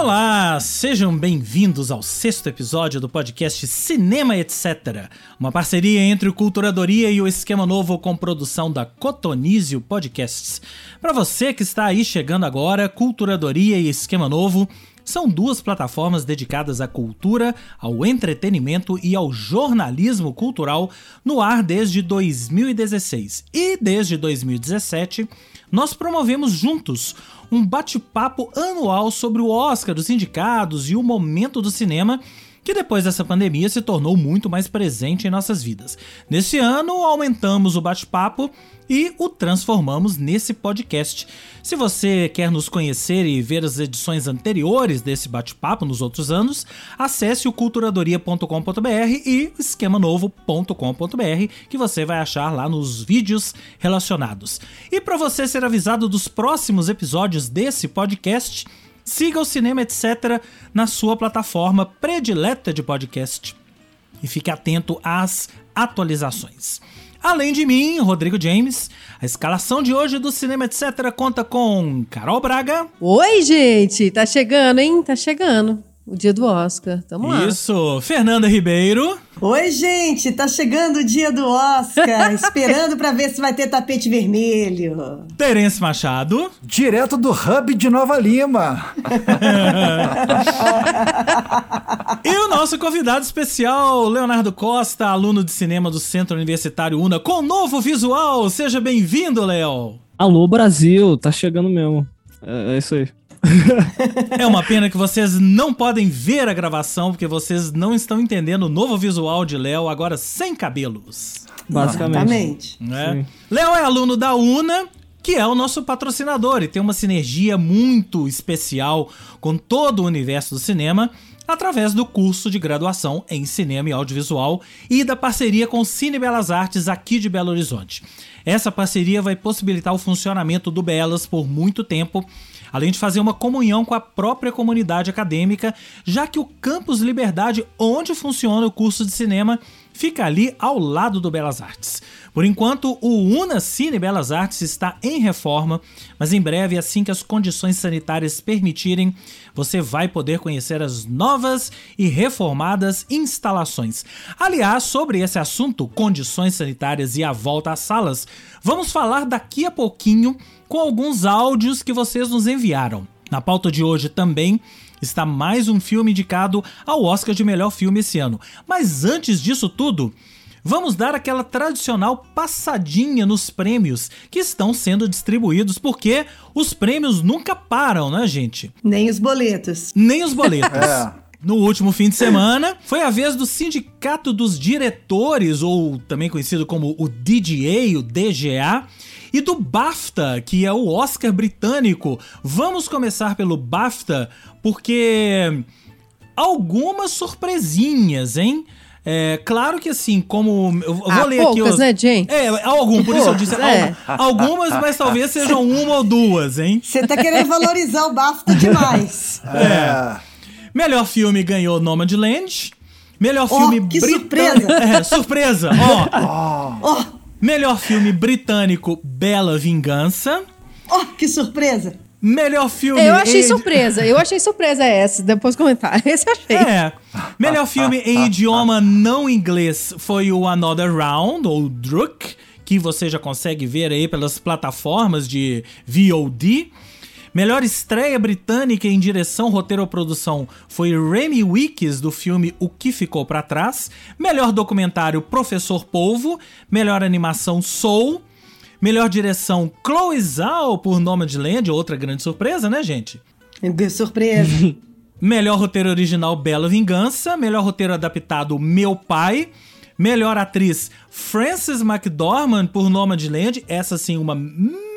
Olá, sejam bem-vindos ao sexto episódio do podcast Cinema Etc. Uma parceria entre o Culturadoria e o Esquema Novo com produção da Cotonizio Podcasts. Para você que está aí chegando agora, Culturadoria e Esquema Novo são duas plataformas dedicadas à cultura, ao entretenimento e ao jornalismo cultural no ar desde 2016. E desde 2017, nós promovemos juntos um bate-papo anual sobre o Oscar, os indicados e o momento do cinema que depois dessa pandemia se tornou muito mais presente em nossas vidas. Nesse ano, aumentamos o bate-papo e o transformamos nesse podcast. Se você quer nos conhecer e ver as edições anteriores desse bate-papo nos outros anos, acesse o culturadoria.com.br e esquemanovo.com.br, que você vai achar lá nos vídeos relacionados. E para você ser avisado dos próximos episódios desse podcast, siga o Cinema Etc na sua plataforma predileta de podcast e fique atento às atualizações. Além de mim, Rodrigo James, a escalação de hoje do Cinema Etc. conta com Carol Braga. Oi, gente! Tá chegando, hein? Tá chegando o dia do Oscar. Tamo lá. Isso, Fernanda Ribeiro. Oi, gente, tá chegando o dia do Oscar, esperando para ver se vai ter tapete vermelho. Terence Machado. Direto do Hub de Nova Lima. e o nosso convidado especial, Leonardo Costa, aluno de cinema do Centro Universitário UNA, com novo visual. Seja bem-vindo, Léo. Alô, Brasil, tá chegando mesmo. É, é isso aí é uma pena que vocês não podem ver a gravação, porque vocês não estão entendendo o novo visual de Léo, agora sem cabelos. Basicamente. É. Léo é aluno da UNA, que é o nosso patrocinador e tem uma sinergia muito especial com todo o universo do cinema através do curso de graduação em cinema e audiovisual e da parceria com o Cine Belas Artes aqui de Belo Horizonte. Essa parceria vai possibilitar o funcionamento do Belas por muito tempo além de fazer uma comunhão com a própria comunidade acadêmica, já que o Campus Liberdade, onde funciona o curso de cinema, fica ali ao lado do Belas Artes. Por enquanto, o Una Cine Belas Artes está em reforma, mas em breve, assim que as condições sanitárias permitirem, você vai poder conhecer as novas e reformadas instalações. Aliás, sobre esse assunto, condições sanitárias e a volta às salas, vamos falar daqui a pouquinho com alguns áudios que vocês nos enviaram. Na pauta de hoje também está mais um filme indicado ao Oscar de melhor filme esse ano. Mas antes disso tudo, vamos dar aquela tradicional passadinha nos prêmios que estão sendo distribuídos, porque os prêmios nunca param, né, gente? Nem os boletos. Nem os boletos. é. No último fim de semana, foi a vez do Sindicato dos Diretores, ou também conhecido como o DGA, o DGA, e do BAFTA, que é o Oscar britânico. Vamos começar pelo BAFTA, porque algumas surpresinhas, hein? É, claro que assim, como. Eu vou ah, ler poucas, aqui. Os, né, Jane? É, algum, por isso eu disse é. algumas, mas talvez sejam uma ou duas, hein? Você tá querendo valorizar o BAFTA demais. É. Melhor filme ganhou Nomadland. Melhor oh, filme que britânico. surpresa! É, surpresa! Ó! oh. oh. Melhor filme britânico, Bela Vingança. Oh, que surpresa! Melhor filme. Eu achei em... surpresa. Eu achei surpresa essa. Depois comentar. Esse eu achei. É. Melhor filme em idioma não inglês foi o Another Round, ou Druk, que você já consegue ver aí pelas plataformas de VOD. Melhor estreia britânica em direção, roteiro ou produção foi Remy Weekes, do filme O Que Ficou para Trás. Melhor documentário, Professor Polvo. Melhor animação, Soul. Melhor direção, Chloe Zhao, por Nomadland, outra grande surpresa, né, gente? Surpresa. Melhor roteiro original, Bela Vingança. Melhor roteiro adaptado, Meu Pai. Melhor atriz, Frances McDormand, por Nomadland. Essa, sim, uma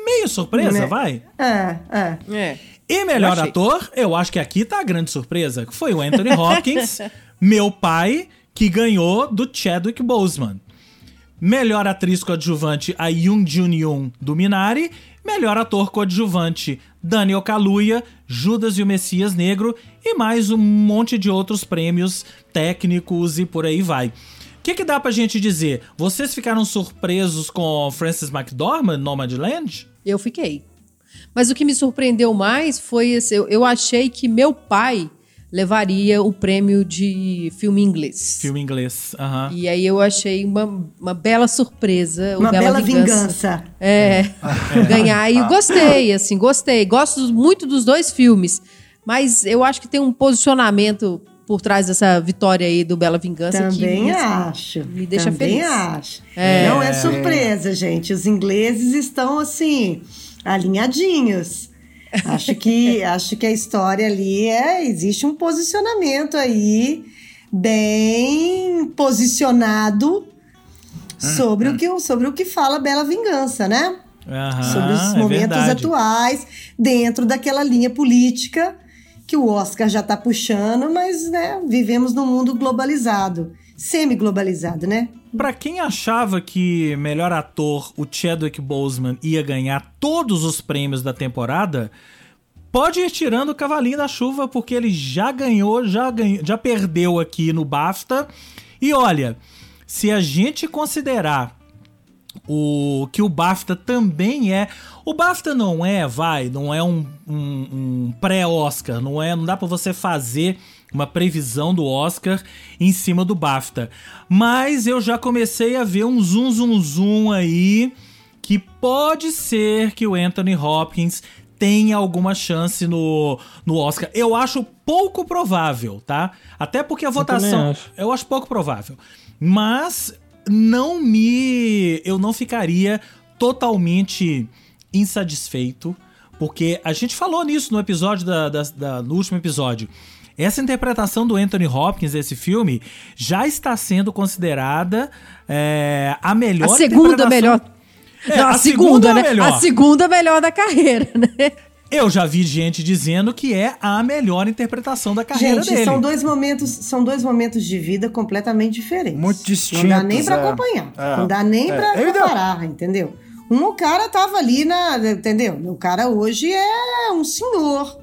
meio surpresa, né? vai? É, é. é. E melhor eu ator, eu acho que aqui tá a grande surpresa, que foi o Anthony Hopkins, meu pai, que ganhou do Chadwick Boseman. Melhor atriz coadjuvante, a Yoon Jun-yoon, do Minari. Melhor ator coadjuvante, Daniel Kaluuya, Judas e o Messias Negro. E mais um monte de outros prêmios técnicos e por aí vai. O que, que dá pra gente dizer? Vocês ficaram surpresos com Francis McDormand, Nomadland? Eu fiquei. Mas o que me surpreendeu mais foi esse, eu, eu achei que meu pai levaria o prêmio de filme inglês. Filme inglês. aham. E aí eu achei uma, uma bela surpresa. o Uma bela Vingança. vingança. É, ganhar. E gostei, assim, gostei. Gosto muito dos dois filmes. Mas eu acho que tem um posicionamento por trás dessa vitória aí do Bela Vingança Também que acho. me deixa Também feliz. acho. É. Não é surpresa, gente. Os ingleses estão assim alinhadinhos. Acho que acho que a história ali é existe um posicionamento aí bem posicionado sobre o que o- sobre o que fala Bela Vingança, né? Aham, sobre os é momentos verdade. atuais dentro daquela linha política que o Oscar já está puxando, mas né, vivemos num mundo globalizado, semi-globalizado, né? Pra quem achava que melhor ator, o Chadwick Boseman, ia ganhar todos os prêmios da temporada, pode ir tirando o cavalinho da chuva, porque ele já ganhou, já, ganhou, já perdeu aqui no BAFTA. E olha, se a gente considerar o que o BAFTA também é. O BAFTA não é, vai, não é um, um- um pré-Oscar, não é, não dá pra você fazer uma previsão do Oscar em cima do BAFTA. Mas eu já comecei a ver um zoom zoom zoom aí que pode ser que o Anthony Hopkins tenha alguma chance no, no Oscar. Eu acho pouco provável, tá? Até porque a votação. também acho. Eu acho pouco provável. Mas não me. Eu não ficaria totalmente insatisfeito. Porque a gente falou nisso no episódio da, da- da- no último episódio. Essa interpretação do Anthony Hopkins desse filme já está sendo considerada é, a melhor A segunda melhor. É, Não, a, a segunda, segunda é né? melhor. A segunda melhor da carreira, né? Eu já vi gente dizendo que é a melhor interpretação da carreira Gente, dele. são dois momentos, são dois momentos de vida completamente diferentes. Muito Não distintos. dá nem pra é. acompanhar. É. Não dá nem É. ainda- comparar, entendeu? Um, o cara tava ali na. Entendeu? O cara hoje é um senhor.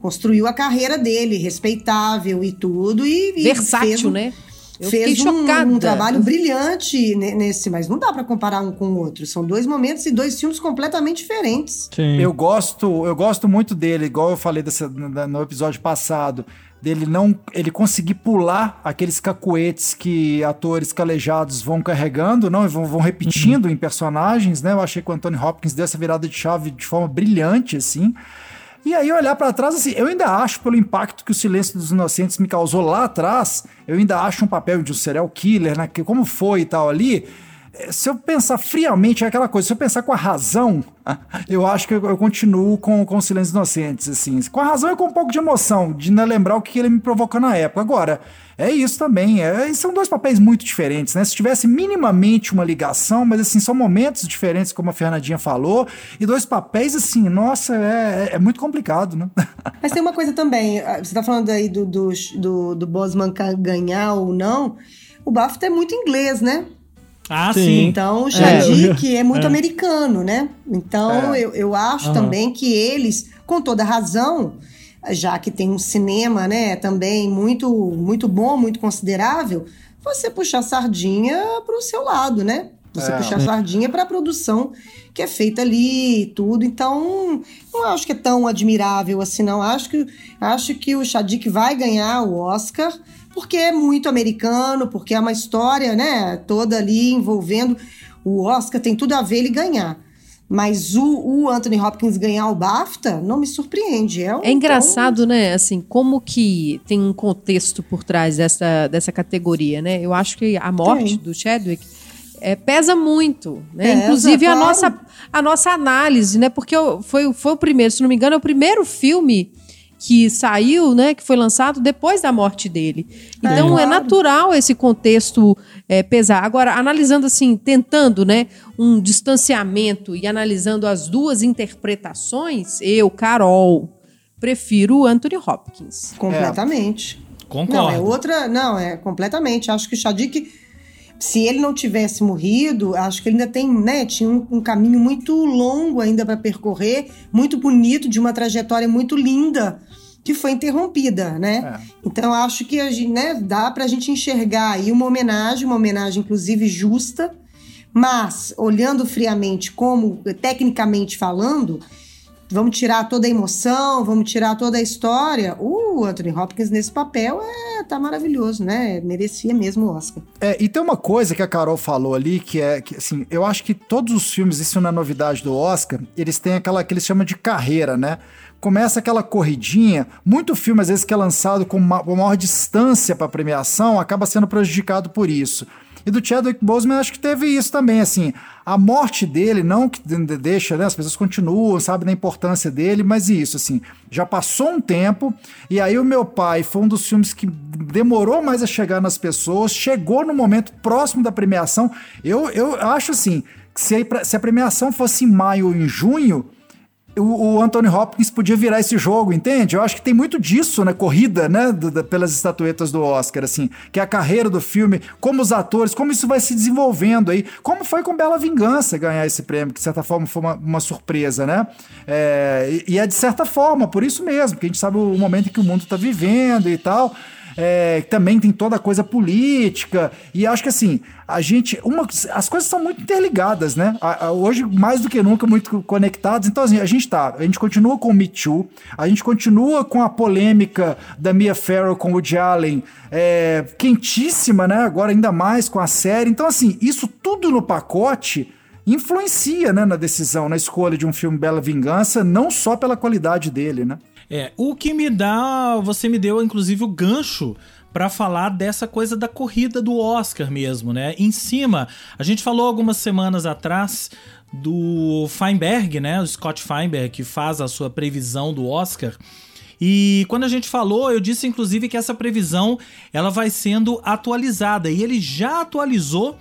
Construiu a carreira dele, respeitável e tudo. E, e Versátil, fez um- né? Eu fez um, um trabalho brilhante ne- nesse, mas não dá pra comparar um com o outro. São dois momentos e dois filmes completamente diferentes. Sim. Eu gosto, eu gosto muito dele, igual eu falei dessa- no episódio passado, dele não, ele conseguir pular aqueles cacuetes que atores calejados vão carregando, não, e vão, vão repetindo em personagens, né? Eu achei que o Anthony Hopkins deu essa virada de chave de forma brilhante, assim. E aí olhar pra trás, assim, eu ainda acho, pelo impacto que o Silêncio dos Inocentes me causou lá atrás, eu ainda acho um papel de um serial killer, né? Que como foi e tal ali. eh, Se eu pensar friamente, é aquela coisa, se eu pensar com a razão, eu acho que eu, continuo com, com o Silêncio dos Inocentes, assim. Com a razão e com um pouco de emoção, de ainda lembrar o que ele me provocou na época. Agora, é isso também, é, são dois papéis muito diferentes, né? Se tivesse minimamente uma ligação, mas assim, são momentos diferentes, como a Fernandinha falou, e dois papéis, assim, nossa, é, é muito complicado, né? Mas tem uma coisa também, ah, você tá falando aí do, do, do, do Bosman ganhar ou não. O BAFTA é muito inglês, né? Ah, Sim. sim. Então, o Shadik é, muito É. americano, né? Então, É. eu, eu acho Aham. também que eles, com toda razão, já que tem um cinema, né, também muito, muito bom, muito considerável, você puxar sardinha pro seu lado, né? Você É. puxar a sardinha para a produção que é feita ali e tudo. Então, não acho que é tão admirável assim, não. Acho que, acho que o Shadik vai ganhar o Oscar, porque é muito americano, porque é uma história, né, toda ali envolvendo o Oscar, tem tudo a ver ele ganhar. Mas o, o Anthony Hopkins ganhar o BAFTA não me surpreende. É, um- É engraçado, né? Assim, como que tem um contexto por trás dessa, dessa categoria, né? Eu acho que a morte Tem. do Chadwick é, pesa muito, né? Pesa, Inclusive a, claro. nossa, a nossa análise, né? Porque foi, foi o primeiro, se não me engano, é o primeiro filme que saiu, né? Que foi lançado depois da morte dele. Então é, claro. natural esse contexto é, pesar. Agora, analisando assim, tentando, né? Um distanciamento e analisando as duas interpretações, eu, Carol, prefiro o Anthony Hopkins. Completamente. Concordo. Não, é outra. Não, é completamente. Acho que o Shadik, se ele não tivesse morrido, acho que ele ainda tem, né? Tinha um, um caminho muito longo ainda para percorrer, muito bonito, de uma trajetória muito linda, que foi interrompida, né? É. Então, acho que a gente, né, dá pra gente enxergar aí uma homenagem, uma homenagem, inclusive, justa, mas olhando friamente como, tecnicamente falando, vamos tirar toda a emoção, vamos tirar toda a história. O Anthony Hopkins nesse papel é tá maravilhoso, né? Merecia mesmo o Oscar. É, e tem uma coisa que a Carol falou ali, que é que, assim, eu acho que todos os filmes, isso não é novidade do Oscar, eles têm aquela que eles chamam de carreira, né? Começa aquela corridinha, muito filme, às vezes, que é lançado com uma, uma maior distância para premiação, acaba sendo prejudicado por isso. E do Chadwick Boseman acho que teve isso também, assim, a morte dele não que deixa, né, as pessoas continuam, sabe da importância dele, mas isso, assim, já passou um tempo e aí o meu pai foi um dos filmes que demorou mais a chegar nas pessoas, chegou no momento próximo da premiação. Eu, eu acho assim, a, se a premiação fosse em maio ou em junho, o, o, Anthony Hopkins podia virar esse jogo, entende? Eu acho que tem muito disso na corrida, né, do, do, pelas estatuetas do Oscar, assim, que é a carreira do filme, como os atores, como isso vai se desenvolvendo aí, como foi com Bela Vingança ganhar esse prêmio, que de certa forma foi uma, uma surpresa, né? É, e, e é de certa forma, por isso mesmo, porque a gente sabe o momento em que o mundo está vivendo e tal é, também tem toda a coisa política. E acho que assim, a gente. Uma, as coisas são muito interligadas, né? A, a, hoje, mais do que nunca, muito conectados. Então, assim, a gente tá. A gente continua com o Me Too, a gente continua com a polêmica da Mia Farrow com o Woody Allen é, quentíssima, né? Agora ainda mais com a série. Então, assim, isso tudo no pacote influencia né, na decisão, na escolha de um filme Bela Vingança, não só pela qualidade dele, né? É, o que me dá. Você me deu, inclusive, o gancho para falar dessa coisa da corrida do Oscar mesmo, né? Em cima, a gente falou algumas semanas atrás do Feinberg, né? O Scott Feinberg, que faz a sua previsão do Oscar. E quando a gente falou, eu disse inclusive que essa previsão ela vai sendo atualizada e ele já atualizou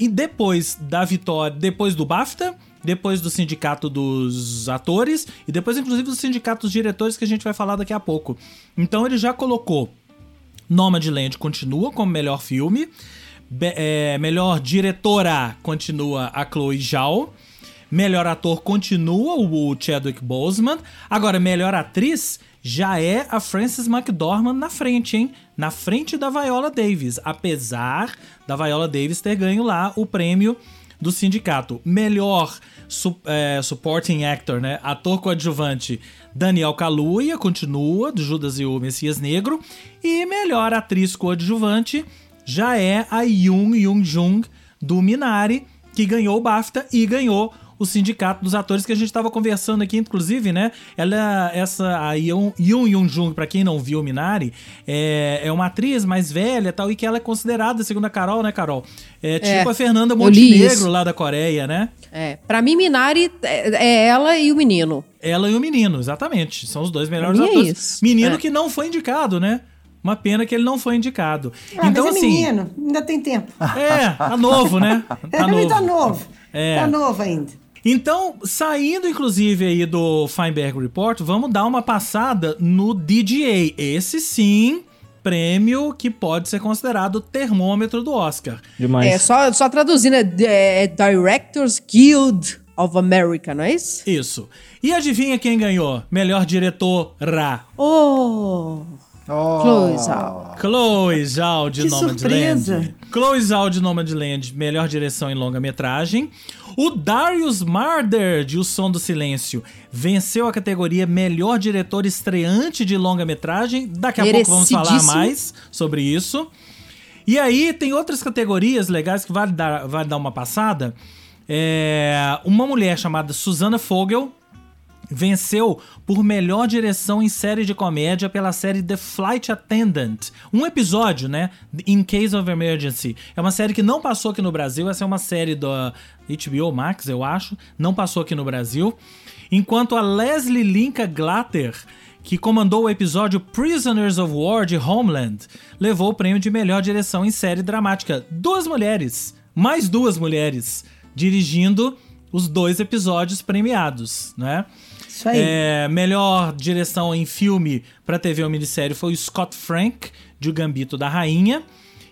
e depois da vitória, depois do BAFTA depois do sindicato dos atores e depois, inclusive, do sindicato dos diretores que a gente vai falar daqui a pouco. Então ele já colocou Nomadland continua como melhor filme, Be é, melhor diretora continua a Chloe Zhao, melhor ator continua o Chadwick Boseman, agora melhor atriz já é a Frances McDormand na frente, hein? Na frente da Viola Davis, apesar da Viola Davis ter ganho lá o prêmio do sindicato. Melhor su é, supporting actor, né? Ator coadjuvante Daniel Kaluuya, continua, do Judas e o Messias Negro. E melhor atriz coadjuvante já é a Yoon Young-jung, do Minari, que ganhou o BAFTA e ganhou o sindicato dos atores que a gente estava conversando aqui, inclusive, né? Ela, essa, a Yoon Yoon Jung, para quem não viu o Minari, é, é uma atriz mais velha tal, e que ela é considerada, segundo a Carol, né, Carol? É tipo é, a Fernanda Montenegro lá da Coreia, né? É, pra mim, Minari é, é ela e o menino. Ela e o menino, exatamente. São os dois melhores é atores. É isso. Menino é. que não foi indicado, né? Uma pena que ele não foi indicado. Ah, então, mas é assim. menino, ainda tem tempo. É, tá novo, né? Tá novo. tá novo. É. Tá novo ainda. Então, saindo inclusive aí do Feinberg Report, vamos dar uma passada no DGA. Esse sim, prêmio que pode ser considerado o termômetro do Oscar. Demais. É, só, só traduzindo, é, é Directors Guild of America, não é isso? Isso. E adivinha quem ganhou? Melhor diretor Ra. Oh! Oh. Chloe Zhao. Chloe Zhao de Nomadland. Chloe Zhao de Nomadland, melhor direção em longa-metragem. O Darius Marder, de O Som do Silêncio, venceu a categoria Melhor Diretor Estreante de Longa-Metragem. Daqui a pouco vamos falar mais sobre isso. E aí, tem outras categorias legais que vale dar, vale dar uma passada. É, uma mulher chamada Susana Fogel venceu por melhor direção em série de comédia pela série The Flight Attendant. Um episódio, né? In Case of Emergency. É uma série que não passou aqui no Brasil. Essa é uma série da HBO Max, eu acho. Não passou aqui no Brasil. Enquanto a Leslie Linka Glatter que comandou o episódio Prisoners of War de Homeland, levou o prêmio de melhor direção em série dramática. Duas mulheres, mais duas mulheres, dirigindo os dois episódios premiados, né? Isso aí. É, melhor direção em filme para TV ou minissérie foi o Scott Frank, de O Gambito da Rainha.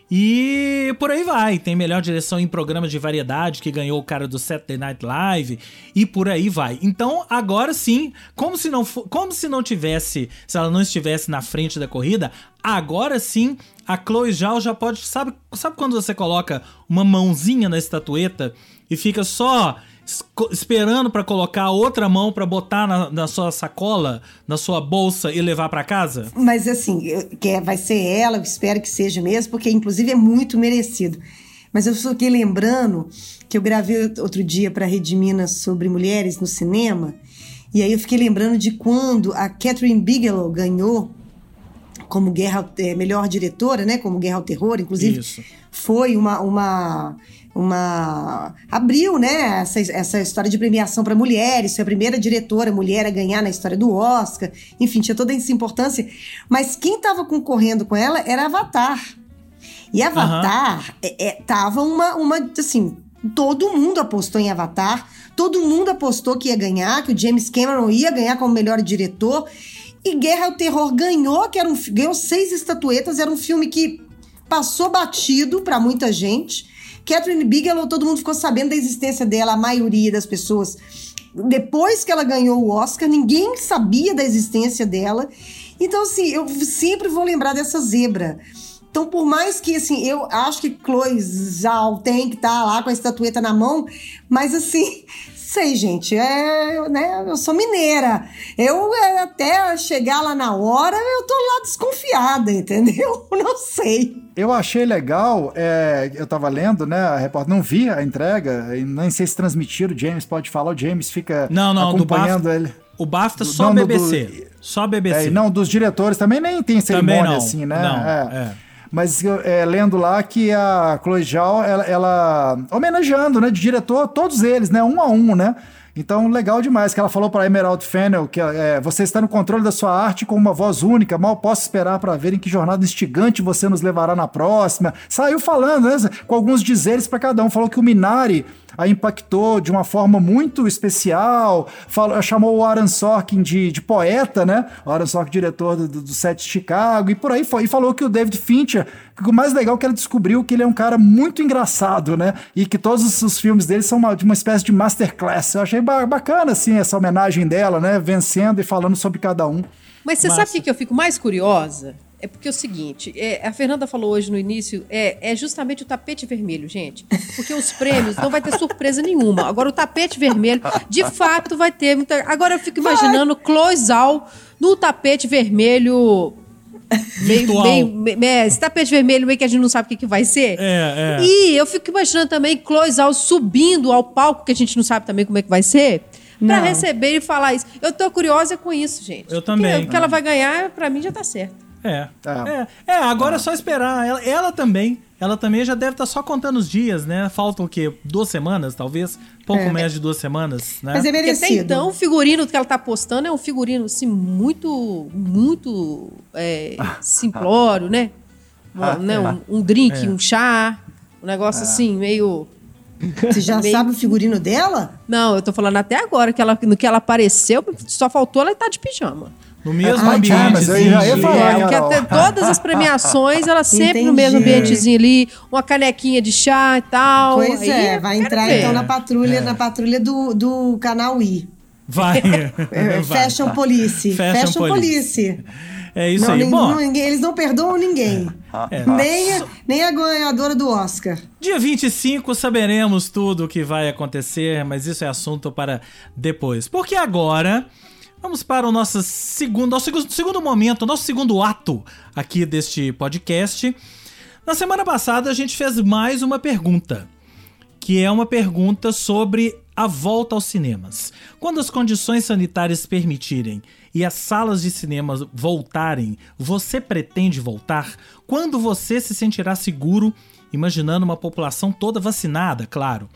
E por aí vai. Tem melhor direção em programas de variedade, que ganhou o cara do Saturday Night Live. E por aí vai. Então, agora sim, como se não, como se não tivesse, se ela não estivesse na frente da corrida, agora sim a Chloe Zhao já pode. Sabe, sabe quando você coloca uma mãozinha na estatueta e fica só esperando para colocar a outra mão para botar na, na, sua sacola, na sua bolsa e levar para casa? Mas assim, que é, vai ser ela, eu espero que seja mesmo, porque inclusive é muito merecido. Mas eu fiquei lembrando que eu gravei outro dia para a Rede Minas sobre mulheres no cinema, e aí eu fiquei lembrando de quando a Catherine Bigelow ganhou como guerra é, melhor diretora, né, como Guerra ao Terror, inclusive Isso. foi uma, uma uma abriu, né, essa, essa história de premiação para mulheres, foi a primeira diretora mulher a ganhar na história do Oscar. Enfim, tinha toda essa importância, mas quem estava concorrendo com ela era Avatar. E Avatar uhum. é, é, tava uma uma assim, todo mundo apostou em Avatar, todo mundo apostou que ia ganhar, que o James Cameron ia ganhar como melhor diretor. E Guerra ao Terror ganhou, que era um, ganhou seis estatuetas, era um filme que passou batido para muita gente. Catherine Bigelow, todo mundo ficou sabendo da existência dela, a maioria das pessoas. Depois que ela ganhou o Oscar, ninguém sabia da existência dela. Então, assim, eu sempre vou lembrar dessa zebra. Então, por mais que, assim, eu acho que Chloe Zhao tem que estar tá lá com a estatueta na mão, mas, assim, sei, gente, é, né, eu sou mineira. Eu, é, até chegar lá na hora, eu tô lá desconfiada, entendeu? Não sei. Eu achei legal, é, eu tava lendo, né, a repórter, não vi a entrega, nem sei se transmitiram, o James pode falar, o James fica não, não, acompanhando BAFTA, ele. O BAFTA só não, BBC, do, só BBC. É, não, dos diretores também nem tem cerimônia assim, né? Não, é. é. Mas é, lendo lá que a Chloe Zhao, ela, ela, homenageando, né, de diretor, todos eles, né, um a um, né? Então, legal demais que ela falou para Emerald Fennel que é, você está no controle da sua arte com uma voz única. Mal posso esperar para ver em que jornada instigante você nos levará na próxima. Saiu falando, né, com alguns dizeres para cada um. Falou que o Minari a impactou de uma forma muito especial, falou, chamou o Aaron Sorkin de, de poeta, né? O Aaron Sorkin, diretor do, do, do set de Chicago, e por aí foi. E falou que o David Fincher, o mais legal é que ela descobriu que ele é um cara muito engraçado, né? E que todos os filmes dele são uma, de uma espécie de masterclass. Eu achei bacana, assim, essa homenagem dela, né? Vencendo e falando sobre cada um. Mas você Massa. sabe o que eu fico mais curiosa? É porque é o seguinte, é, a Fernanda falou hoje no início, é, é justamente o tapete vermelho, gente. Porque os prêmios não vai ter surpresa nenhuma. Agora, o tapete vermelho, de fato, vai ter muita. Agora eu fico imaginando Cloisal no tapete vermelho. Meio, meio, meio, esse tapete vermelho meio que a gente não sabe o que, que vai ser. É, é. E eu fico imaginando também Cloisal subindo ao palco, que a gente não sabe também como é que vai ser para receber e falar isso. Eu tô curiosa com isso, gente. Eu também. O que ela vai ganhar, para mim, já tá certo. É. É, é agora é só esperar. Ela, ela, também. Ela também já deve estar tá só contando os dias, né? Faltam o quê? Duas semanas, talvez? Pouco é. mais de duas semanas, né? Mas é merecido. Porque até então, o figurino que ela tá postando é um figurino, assim, muito, muito é, simplório, né? Ah, né? Um, um, drink, é. um chá, um negócio é. assim, meio... Você já meio... sabe o figurino dela? Não, eu tô falando até agora, que ela, no que ela apareceu, só faltou ela estar de pijama. No mesmo ah, ambiente. Mas eu já ia falar, é, porque até todas as premiações, ela sempre Entendi. no mesmo ambientezinho ali, uma canequinha de chá e tal. Pois aí, é, vai entrar ver. então na patrulha, é. na patrulha do, do canal I. Vai. É, Fashion vai. Police. Fashion, Fashion Police. Police. É isso não, aí. Ninguém, Bom, ninguém, eles não perdoam ninguém. É. Nem, a, nem a ganhadora do Oscar. Dia 25 saberemos tudo o que vai acontecer, mas isso é assunto para depois. Porque agora Vamos para o nosso segundo, nosso segundo momento, nosso segundo ato aqui deste podcast. Na semana passada a gente fez mais uma pergunta, que é uma pergunta sobre a volta aos cinemas. Quando as condições sanitárias permitirem e as salas de cinema voltarem, você pretende voltar? Quando você se sentirá seguro imaginando uma população toda vacinada, claro.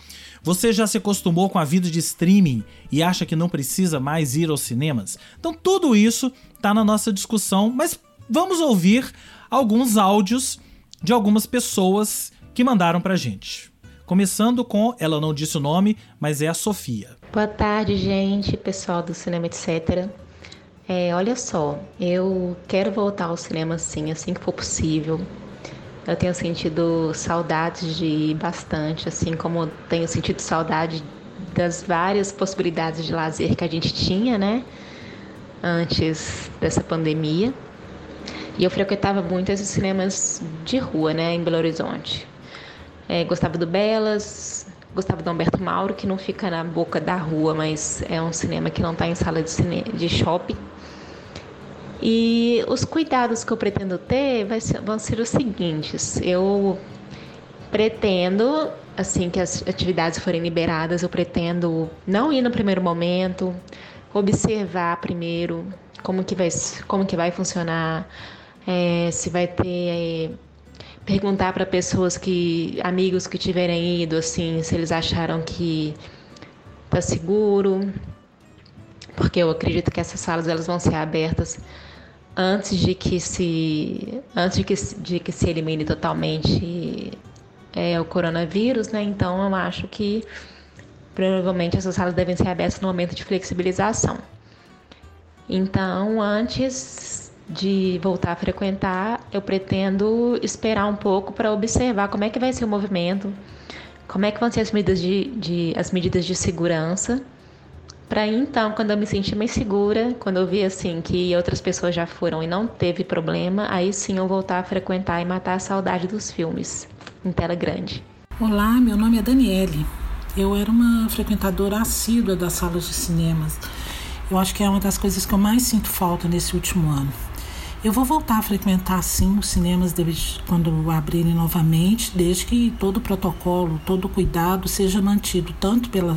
Você já se acostumou com a vida de streaming e acha que não precisa mais ir aos cinemas? Então tudo isso está na nossa discussão, mas vamos ouvir alguns áudios de algumas pessoas que mandaram pra gente. Começando com, ela não disse o nome, mas é a Sofia. Boa tarde, gente, pessoal do Cinema Etc. É, olha só, eu quero voltar ao cinema sim, assim que for possível. Eu tenho sentido saudades de bastante, assim como tenho sentido saudade das várias possibilidades de lazer que a gente tinha, né? Antes dessa pandemia. E eu frequentava muito esses cinemas de rua, né? Em Belo Horizonte. É, gostava do Belas, Gustavo do Humberto Mauro, que não fica na boca da rua, mas é um cinema que não está em sala de, cine... de shopping. E os cuidados que eu pretendo ter ser, vão ser os seguintes. Eu pretendo, assim que as atividades forem liberadas, eu pretendo não ir no primeiro momento, observar primeiro como que vai, como que vai funcionar, é, se vai ter é, perguntar para pessoas que amigos que tiverem ido assim se eles acharam que tá seguro porque eu acredito que essas salas elas vão ser abertas antes de que se antes de que, de que se elimine totalmente é, o coronavírus, né? Então eu acho que provavelmente essas salas devem ser abertas no momento de flexibilização. Então, antes de voltar a frequentar, eu pretendo esperar um pouco para observar como é que vai ser o movimento, como é que vão ser as medidas de, de as medidas de segurança para então, quando eu me sentir mais segura, quando eu vi assim que outras pessoas já foram e não teve problema, aí sim eu voltar a frequentar e matar a saudade dos filmes em tela grande. Olá, meu nome é Daniele. Eu era uma frequentadora assídua das salas de cinemas. Eu acho que é uma das coisas que eu mais sinto falta nesse último ano. Eu vou voltar a frequentar sim os cinemas quando abrirem novamente, desde que todo o protocolo, todo o cuidado seja mantido tanto pela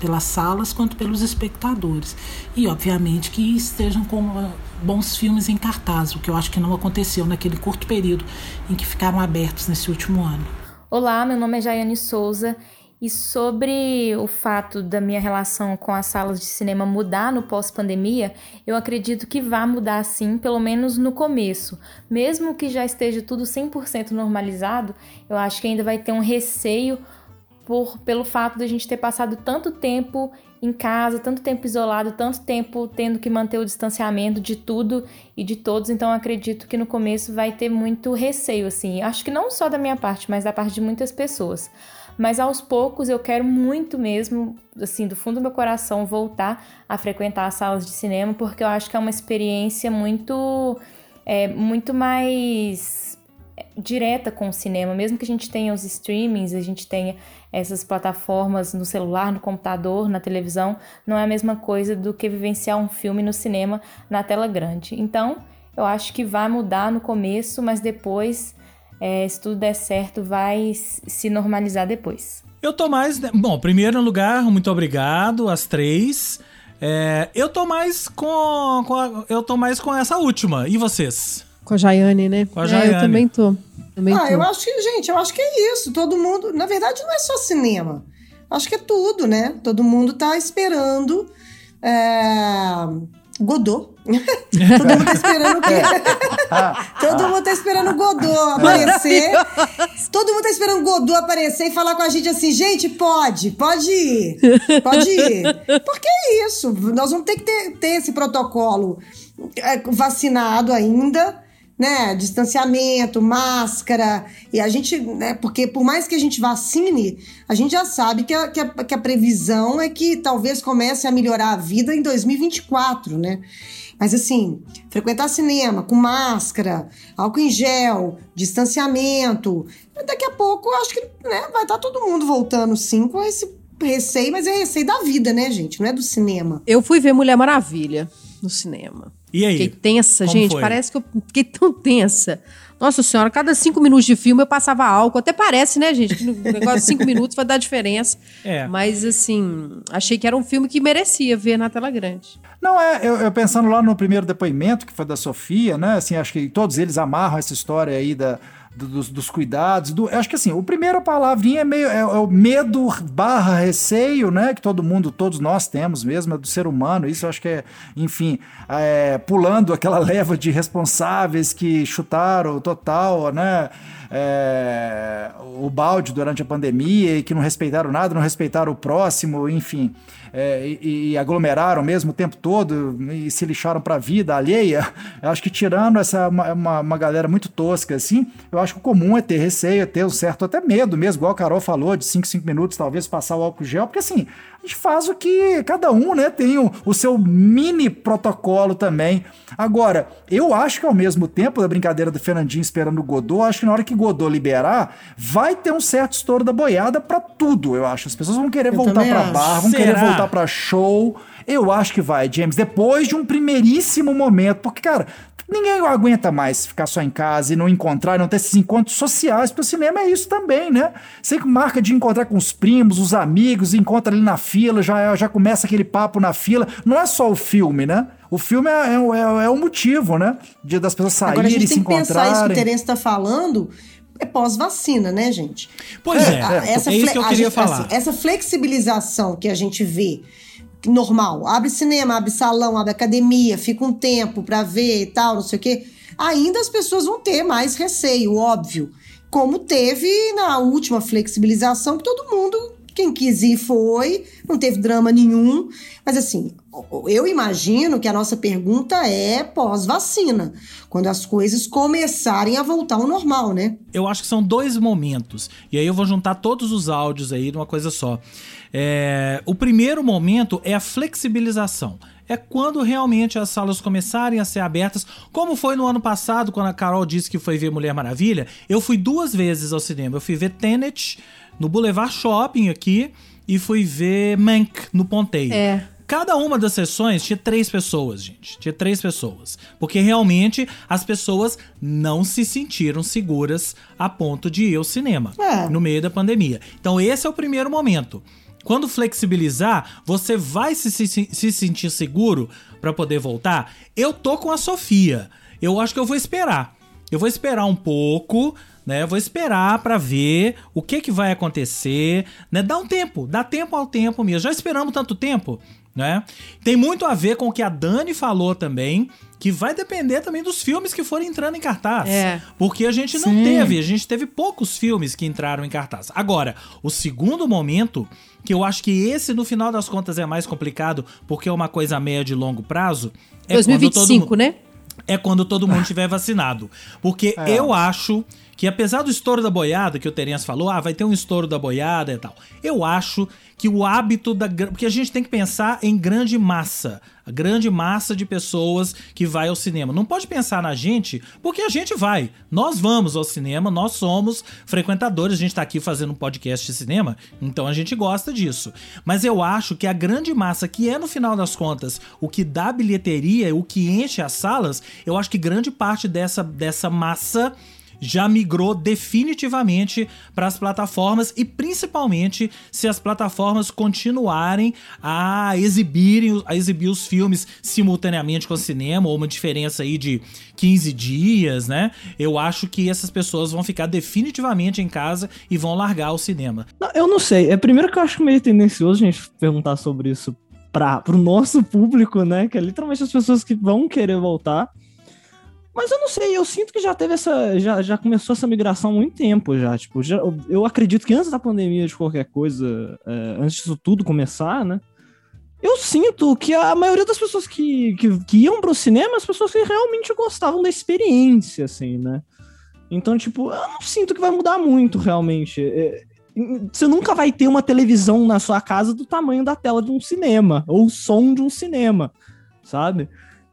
pelas salas quanto pelos espectadores. E, obviamente, que estejam com ah, bons filmes em cartaz, o que eu acho que não aconteceu naquele curto período em que ficaram abertos nesse último ano. Olá, meu nome é Jaiane Souza. E sobre o fato da minha relação com as salas de cinema mudar no pós-pandemia, eu acredito que vai mudar sim, pelo menos no começo. Mesmo que já esteja tudo 100% normalizado, eu acho que ainda vai ter um receio por, pelo fato de a gente ter passado tanto tempo em casa, tanto tempo isolado, tanto tempo tendo que manter o distanciamento de tudo e de todos. Então acredito que no começo vai ter muito receio, assim. Acho que não só da minha parte, mas da parte de muitas pessoas. Mas aos poucos eu quero muito mesmo, assim, do fundo do meu coração, voltar a frequentar as salas de cinema, porque eu acho que é uma experiência muito, é, muito mais direta com o cinema, mesmo que a gente tenha os streamings, a gente tenha essas plataformas no celular, no computador, na televisão, não é a mesma coisa do que vivenciar um filme no cinema na tela grande. Então, eu acho que vai mudar no começo, mas depois, é, se tudo der certo, vai se normalizar depois. Eu tô mais. Bom, primeiro lugar, muito obrigado, as três. É, eu tô mais com, com a, eu tô mais com essa última. E vocês? Com a Jaiane, né? Com a Jaiane. É, eu também tô. Também ah, tô. eu acho que, gente, eu acho que é isso. Todo mundo. Na verdade, não é só cinema. Acho que é tudo, né? Todo mundo tá esperando. É... Godot. Todo mundo tá esperando o quê? Todo mundo tá esperando o Godot aparecer. Todo mundo tá esperando o Godot aparecer e falar com a gente assim, gente, pode, pode ir. Pode ir. Porque é isso. Nós vamos ter que ter, ter esse protocolo é, vacinado ainda né, distanciamento, máscara, e a gente, né, porque por mais que a gente vacine, a gente já sabe que a, que a, que a previsão é que talvez comece a melhorar a vida em 2024, né? Mas assim, frequentar cinema com máscara, álcool em gel, distanciamento, daqui a pouco acho que né, vai estar tá todo mundo voltando sim com esse receio, mas é receio da vida, né, gente? Não é do cinema. Eu fui ver Mulher Maravilha no cinema. E aí? Fiquei tensa, Como gente. foi? Parece que eu fiquei tão tensa. Nossa senhora, cada cinco minutos de filme eu passava álcool. Até parece, né, gente? Que no negócio de cinco minutos vai dar diferença. É. Mas, assim, achei que era um filme que merecia ver na tela grande. Não, é, eu, eu pensando lá no primeiro depoimento, que foi da Sofia, né? Assim, acho que todos eles amarram essa história aí da, dos, dos cuidados. Do, acho que assim, o primeiro palavrinha é meio é, é o medo barra receio, né? Que todo mundo, todos nós temos mesmo, é do ser humano. Isso acho que é, enfim, é, pulando aquela leva de responsáveis que chutaram o total, né? É, o balde durante a pandemia e que não respeitaram nada, não respeitaram o próximo, enfim, é, e, e aglomeraram mesmo o tempo todo e se lixaram para a vida alheia. Eu acho que tirando essa uma, uma, galera muito tosca assim, eu acho que o comum é ter receio, é ter um certo até medo mesmo, igual a Carol falou, de 5, 5 minutos talvez passar o álcool gel, porque assim, a gente faz o que cada um, né, tem o, o seu mini protocolo também. Agora, eu acho que ao mesmo tempo da brincadeira do Fernandinho esperando o Godot, acho que na hora que Godot liberar, vai ter um certo estouro da boiada para tudo, eu acho. As pessoas vão querer Eu voltar para bar, vão Será? querer voltar para show. Eu acho que vai, James, depois de um primeiríssimo momento, porque, cara, ninguém aguenta mais ficar só em casa e não encontrar, não ter esses encontros sociais, porque o cinema é isso também, né? Você que marca de encontrar com os primos, os amigos, encontra ali na fila, já, já começa aquele papo na fila. Não é só o filme, né? O filme é, é, é, é o motivo, né? De das pessoas saírem, Agora a gente se tem que pensar isso que o encontrarem. Terence está falando é pós-vacina, né, gente? Pois é, A- é isso que eu queria gente- falar. assim, essa flexibilização que a gente vê normal, abre cinema, abre salão, abre academia, fica um tempo pra ver e tal, não sei o quê. Ainda as pessoas vão ter mais receio, óbvio. Como teve na última flexibilização, que todo mundo, quem quis ir foi, não teve drama nenhum. Mas assim, eu imagino que a nossa pergunta é pós-vacina, quando as coisas começarem a voltar ao normal, né? Eu acho que são dois momentos. E aí eu vou juntar todos os áudios aí numa coisa só. É, o primeiro momento é a flexibilização. É quando realmente as salas começarem a ser abertas, como foi no ano passado, quando a Carol disse que foi ver Mulher Maravilha. Eu fui duas vezes ao cinema. Eu fui ver Tenet no Boulevard Shopping aqui e fui ver Mank no Ponteio. É. Cada uma das sessões tinha três pessoas, gente. Tinha três pessoas. Porque realmente as pessoas não se sentiram seguras a ponto de ir ao cinema É. no meio da pandemia. Então, esse é o primeiro momento. Quando flexibilizar, você vai se, se, se sentir seguro pra poder voltar? Eu tô com a Sofia. Eu acho que eu vou esperar. Eu vou esperar um pouco, né? Eu vou esperar pra ver o que que vai acontecer, né? Dá um tempo, dá tempo ao tempo mesmo. Já esperamos tanto tempo, né? Tem muito a ver com o que a Dani falou também, que vai depender também dos filmes que forem entrando em cartaz. É. Porque a gente não Sim. teve, a gente teve poucos filmes que entraram em cartaz. Agora, o segundo momento, que eu acho que esse no final das contas é mais complicado, porque é uma coisa a médio e longo prazo, é quando todo 2025, mundo né? é quando todo mundo tiver vacinado. Porque É. eu acho que, apesar do estouro da boiada, que o Terence falou, ah, vai ter um estouro da boiada e tal. Eu acho que o hábito da. Porque a gente tem que pensar em grande massa. A grande massa de pessoas que vai ao cinema. Não pode pensar na gente, porque a gente vai. Nós vamos ao cinema, nós somos frequentadores, a gente tá aqui fazendo um podcast de cinema, então a gente gosta disso. Mas eu acho que a grande massa, que é no final das contas o que dá bilheteria, o que enche as salas, eu acho que grande parte dessa, dessa massa já migrou definitivamente para as plataformas e principalmente se as plataformas continuarem a exibirem a exibir os filmes simultaneamente com o cinema ou uma diferença aí de 15 dias, né? Eu acho que essas pessoas vão ficar definitivamente em casa e vão largar o cinema. Não, eu não sei. É primeiro que eu acho meio tendencioso a gente perguntar sobre isso para pro nosso público, né? Que é literalmente as pessoas que vão querer voltar. Mas eu não sei, eu sinto que já teve essa. Já, já começou essa migração há muito tempo já. Tipo, já, eu acredito que antes da pandemia de qualquer coisa, é, antes disso tudo começar, né? Eu sinto que a maioria das pessoas que, que, que iam pro cinema, as pessoas que realmente gostavam da experiência, assim, né? Então, tipo, eu não sinto que vai mudar muito, realmente. É, você nunca vai ter uma televisão na sua casa do tamanho da tela de um cinema, ou o som de um cinema, sabe?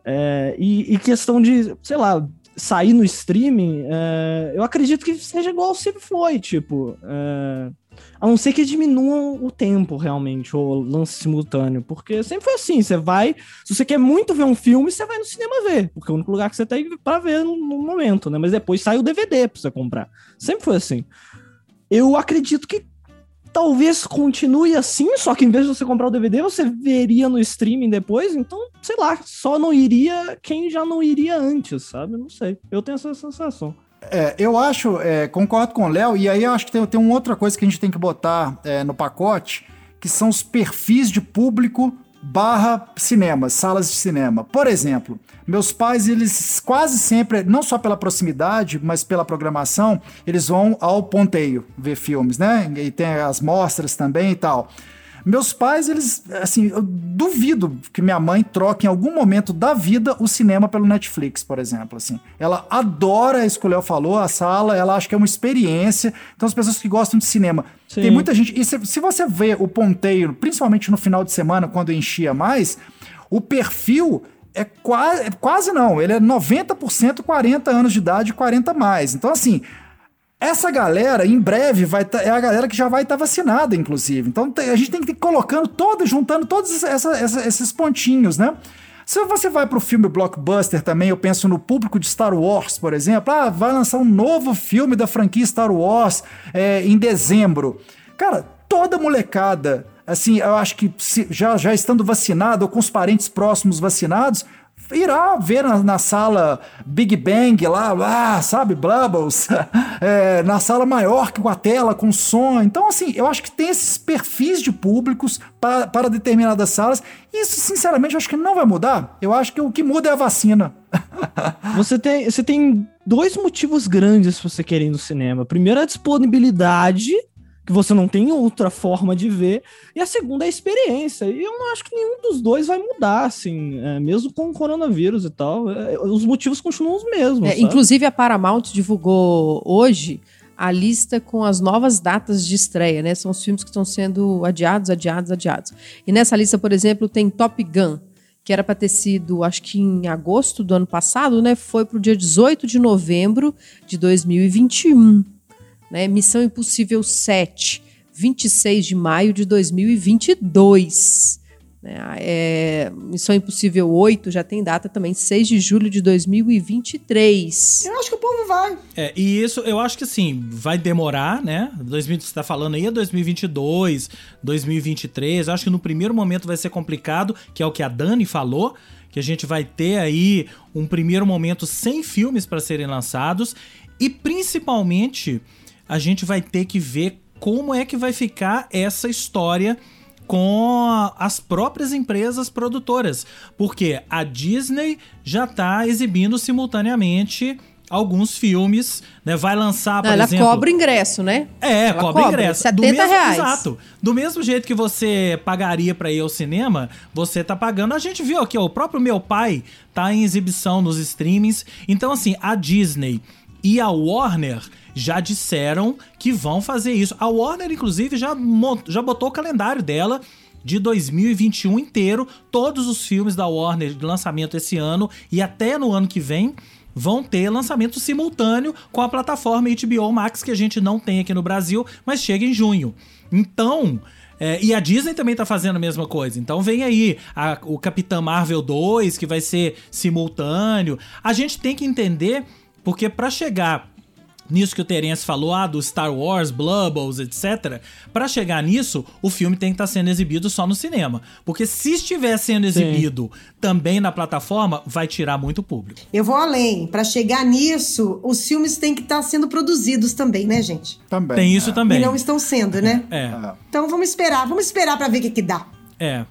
É, e, e questão de, sei lá, sair no streaming, é, eu acredito que seja igual sempre foi, tipo. é, a não ser que diminuam o tempo, realmente, ou lance simultâneo. Porque sempre foi assim, você vai. Se você quer muito ver um filme, você vai no cinema ver. Porque é o único lugar que você tem pra ver no, no momento, né? Mas depois sai o DVD pra você comprar. Sempre foi assim. Eu acredito que talvez continue assim, só que em vez de você comprar o DVD, você veria no streaming depois. Então, sei lá, só não iria quem já não iria antes, sabe? Não sei. Eu tenho essa sensação. É, eu acho, é, concordo com o Léo, e aí eu acho que tem, tem uma outra coisa que a gente tem que botar é, no pacote, que são os perfis de público barra cinema, salas de cinema. Por exemplo, meus pais, eles quase sempre, não só pela proximidade, mas pela programação, eles vão ao ponteio ver filmes, né? E tem as mostras também e tal. Meus pais, eles, assim, eu duvido que minha mãe troque em algum momento da vida o cinema pelo Netflix, por exemplo, assim. Ela adora isso que o Léo falou, a sala, ela acha que é uma experiência. Então, as pessoas que gostam de cinema. Sim. Tem muita gente. E se, se você vê o ponteio, principalmente no final de semana, quando enchia mais, o perfil é quase, quase não, ele é 90% 40 anos de idade, 40 mais. Então, assim, Essa galera, em breve, vai tá, é a galera que já vai estar tá vacinada, inclusive. Então a gente tem que ir colocando todo, juntando todos essa, essa, esses pontinhos, né? Se você vai para o filme blockbuster também, eu penso no público de Star Wars, por exemplo. Ah, vai lançar um novo filme da franquia Star Wars é, em dezembro. Cara, toda molecada, assim, eu acho que se, já, já estando vacinado ou com os parentes próximos vacinados, irá ver na, na, sala Big Bang lá, lá sabe, Blubbles, é, na sala maior que com a tela, com som. Então, assim, eu acho que tem esses perfis de públicos para, para determinadas salas. Isso, sinceramente, eu acho que não vai mudar. Eu acho que o que muda é a vacina. você, tem, você tem dois motivos grandes para você querer ir no cinema. Primeiro, a disponibilidade que você não tem outra forma de ver, e a segunda é a experiência. E eu não acho que nenhum dos dois vai mudar, assim, é, mesmo com o coronavírus e tal. É, os motivos continuam os mesmos. É, inclusive, a Paramount divulgou hoje a lista com as novas datas de estreia, né? São os filmes que estão sendo adiados, adiados, adiados. E nessa lista, por exemplo, tem Top Gun, que era para ter sido, acho que em agosto do ano passado, né? Foi para o dia 18 de novembro de 2021 né? Missão Impossível 7, 26 de maio de 2022. Né? É, Missão Impossível 8 já tem data também, 6 de julho de 2023. Eu acho que o povo vai. É, e isso eu acho que assim, vai demorar, né? 2000, você tá falando aí é 2022, 2023. Eu acho que no primeiro momento vai ser complicado, que é o que a Dani falou que a gente vai ter aí um primeiro momento sem filmes para serem lançados e principalmente a gente vai ter que ver como é que vai ficar essa história com as próprias empresas produtoras, porque a Disney já está exibindo simultaneamente alguns filmes, né? Vai lançar, por ela exemplo... Ela cobra ingresso, né? É, ela cobra, cobra ingresso. 70 do mesmo, reais. Exato. Do mesmo jeito que você pagaria para ir ao cinema, você tá pagando. A gente viu aqui, ó, o próprio meu pai tá em exibição nos streamings. Então, assim, a Disney e a Warner já disseram que vão fazer isso. A Warner, inclusive, já, já botou o calendário dela de 2021 inteiro. Todos os filmes da Warner de lançamento esse ano e até no ano que vem vão ter lançamento simultâneo com a plataforma HBO Max, que a gente não tem aqui no Brasil, mas chega em junho. Então. É, e a Disney também tá fazendo a mesma coisa. Então vem aí a, o Capitã Marvel 2, que vai ser simultâneo. A gente tem que entender, porque para chegar nisso que o Terence falou, ah, do Star Wars, Blubbles, etc. Para chegar nisso, o filme tem que estar tá sendo exibido só no cinema. Porque se estiver sendo exibido Sim. também na plataforma, vai tirar muito público. Eu vou além. Para chegar nisso, os filmes têm que estar tá sendo produzidos também, né, gente? Também. Tem isso é. também. E não estão sendo, né? É. Então vamos esperar, vamos esperar para ver o que, que dá. É.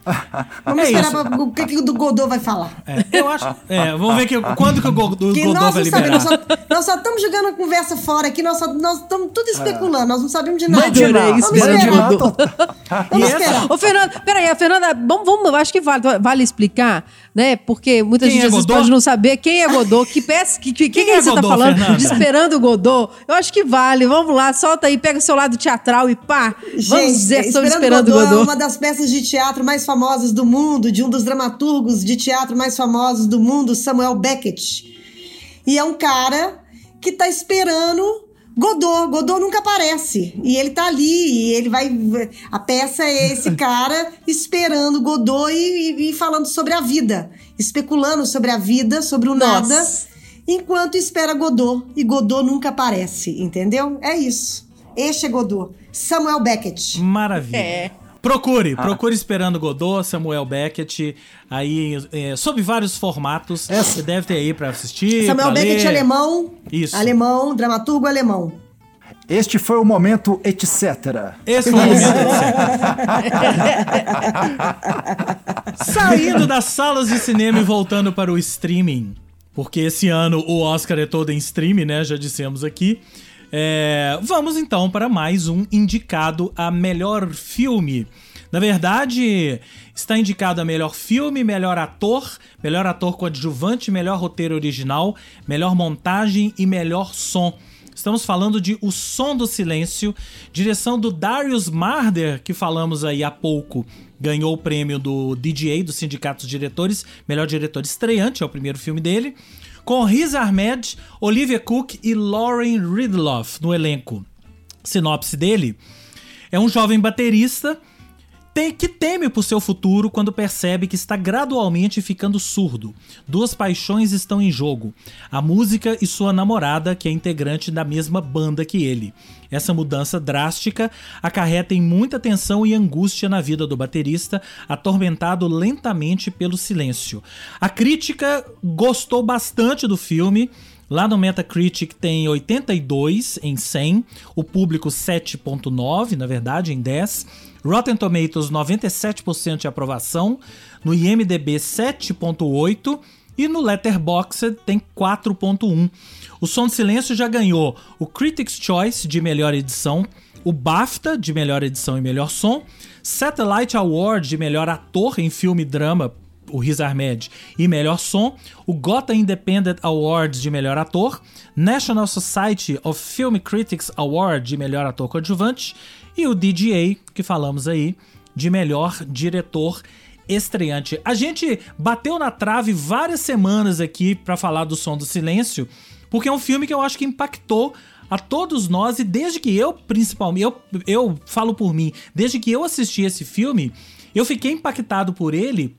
Vamos é esperar pra, o que, que o Godot vai falar. É, eu acho. É, vamos ver que, quando que o Godot, que Godot vai liberar. Sabemos, nós, só, estamos jogando a conversa fora aqui, nós, só, nós estamos tudo especulando, é. nós não sabemos de nada. Adorei, vamos esperar. Vamos esperar. Ô, Fernanda, peraí, a Fernanda, vamos, vamos, acho que vale, vale explicar, né? Porque muita quem gente é pode não saber quem é Godot, que peça, que, que, quem, quem é você tá Godot, tá falando Fernanda? de esperando o Godot. Eu acho que vale, vamos lá, solta aí, pega o seu lado teatral e pá, gente, vamos dizer, estamos esperando o Godot. Godot. É uma das peças de teatro mais famosas do mundo, de um dos dramaturgos de teatro mais famosos do mundo, Samuel Beckett. E é um cara que tá esperando Godot. Godot nunca aparece. E ele tá ali, e ele vai. A peça é esse cara esperando Godot e, e, falando sobre a vida. Especulando sobre a vida, sobre o Nossa. nada, enquanto espera Godot. E Godot nunca aparece, entendeu? É isso. Este é Godot. Samuel Beckett. Maravilha. É. Procure, ah. procure Esperando Godot, Samuel Beckett, aí é, sob vários formatos. Essa. Você deve ter aí para assistir. Samuel Beckett ler. alemão. Isso. Alemão, dramaturgo alemão. Este foi o momento etc. Esse foi o momento etc. Saindo das salas de cinema e voltando para o streaming. Porque esse ano o Oscar é todo em streaming, né? Já dissemos aqui. É, vamos então para mais um indicado a melhor filme. Na verdade, está indicado a melhor filme, melhor ator, melhor ator coadjuvante, melhor roteiro original, melhor montagem e melhor som. Estamos falando de O Som do Silêncio, direção do Darius Marder, que falamos aí há pouco. Ganhou o prêmio do DGA, do Sindicato dos Diretores, melhor diretor estreante, é o primeiro filme dele com Riz Ahmed, Olivia Cook e Lauren Ridloff no elenco. Sinopse dele: é um jovem baterista tem, que teme por seu futuro quando percebe que está gradualmente ficando surdo. Duas paixões estão em jogo: a música e sua namorada, que é integrante da mesma banda que ele. Essa mudança drástica acarreta em muita tensão e angústia na vida do baterista, atormentado lentamente pelo silêncio. A crítica gostou bastante do filme. Lá no Metacritic tem 82 em 100, o público 7.9, na verdade, em 10. Rotten Tomatoes 97% de aprovação, no IMDb 7.8 e no Letterboxd tem 4.1. O Som do Silêncio já ganhou o Critics' Choice de melhor edição, o BAFTA de melhor edição e melhor som, Satellite Award de melhor ator em filme e drama o Riz Ahmed e melhor som, o Gotham Independent Awards de melhor ator, National Society of Film Critics Award de melhor ator coadjuvante e o DGA, que falamos aí, de melhor diretor estreante. A gente bateu na trave várias semanas aqui para falar do Som do Silêncio, porque é um filme que eu acho que impactou a todos nós e desde que eu, principalmente, eu, eu falo por mim, desde que eu assisti esse filme, eu fiquei impactado por ele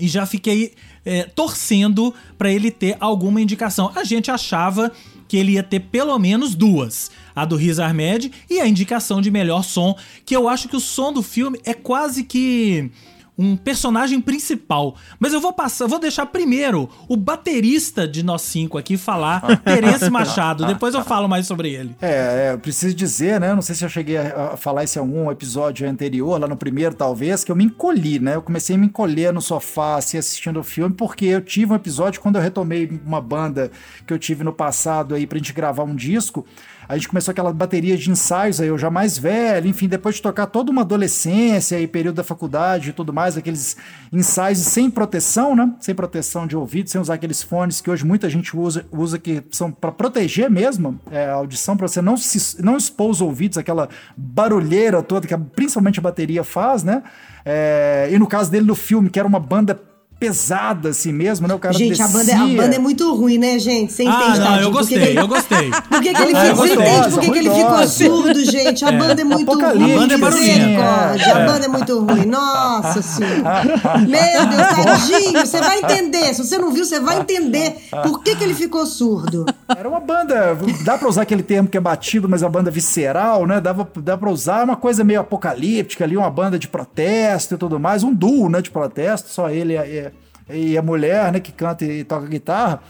e já fiquei é, torcendo para ele ter alguma indicação. A gente achava que ele ia ter pelo menos duas: a do Riz Ahmed e a indicação de melhor som, que eu acho que o som do filme é quase que um personagem principal. Mas eu vou passar, vou deixar primeiro o baterista de nós cinco aqui falar, Terence Machado. Depois eu falo mais sobre ele. É, é, preciso dizer, né? Não sei se eu cheguei a, falar isso em algum episódio anterior, lá no primeiro talvez, que eu me encolhi, né? Eu comecei a me encolher no sofá, assim, assistindo o filme, porque eu tive um episódio quando eu retomei uma banda que eu tive no passado aí pra gente gravar um disco a gente começou aquela bateria de ensaios aí, eu já mais velho, enfim, depois de tocar toda uma adolescência e período da faculdade e tudo mais, aqueles ensaios sem proteção, né? Sem proteção de ouvido, sem usar aqueles fones que hoje muita gente usa, usa que são para proteger mesmo é, a audição, para você não, se, não expor os ouvidos, aquela barulheira toda que principalmente a bateria faz, né? É, e no caso dele no filme, que era uma banda pesada assim mesmo, né? O cara Gente, a banda, é- a banda, é muito ruim, né, gente? Você ah, entende, Ah, não, eu gostei, ele... eu gostei. Por que, que ele, ah, ficou, você entende por que, que ele ficou surdo, gente? A é. banda é muito ruim. A banda é barulhinha. É. A banda é muito ruim. Nossa senhora. Meu Deus, tadinho. Você vai entender. Se você não viu, você vai entender por que, que ele ficou surdo. Era uma banda, dá pra usar aquele termo que é batido, mas é uma banda visceral, né? Dava, dá pra usar uma coisa meio apocalíptica ali, uma banda de protesto e tudo mais. Um duo, né, de protesto. Só ele é e a mulher, né, que canta e toca guitarra.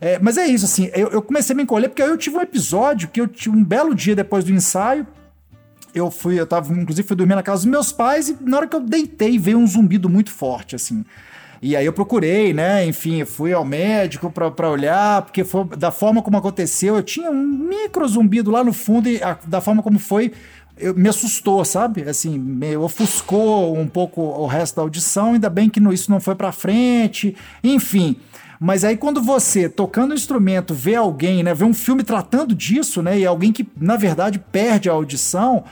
É, mas é isso, assim, eu, eu, comecei a me encolher porque eu tive um episódio que eu tive um belo dia depois do ensaio. Eu fui, eu tava, inclusive, fui dormir na casa dos meus pais e na hora que eu deitei veio um zumbido muito forte, assim. E aí eu procurei, né? Enfim, fui ao médico para olhar, porque foi da forma como aconteceu, eu tinha um micro zumbido lá no fundo e a, da forma como foi, eu, me assustou, sabe? Assim, me ofuscou um pouco o resto da audição, ainda bem que isso não foi para frente, enfim. Mas aí quando você, tocando o instrumento, vê alguém, né, vê um filme tratando disso, né, e alguém que, na verdade, perde a audição,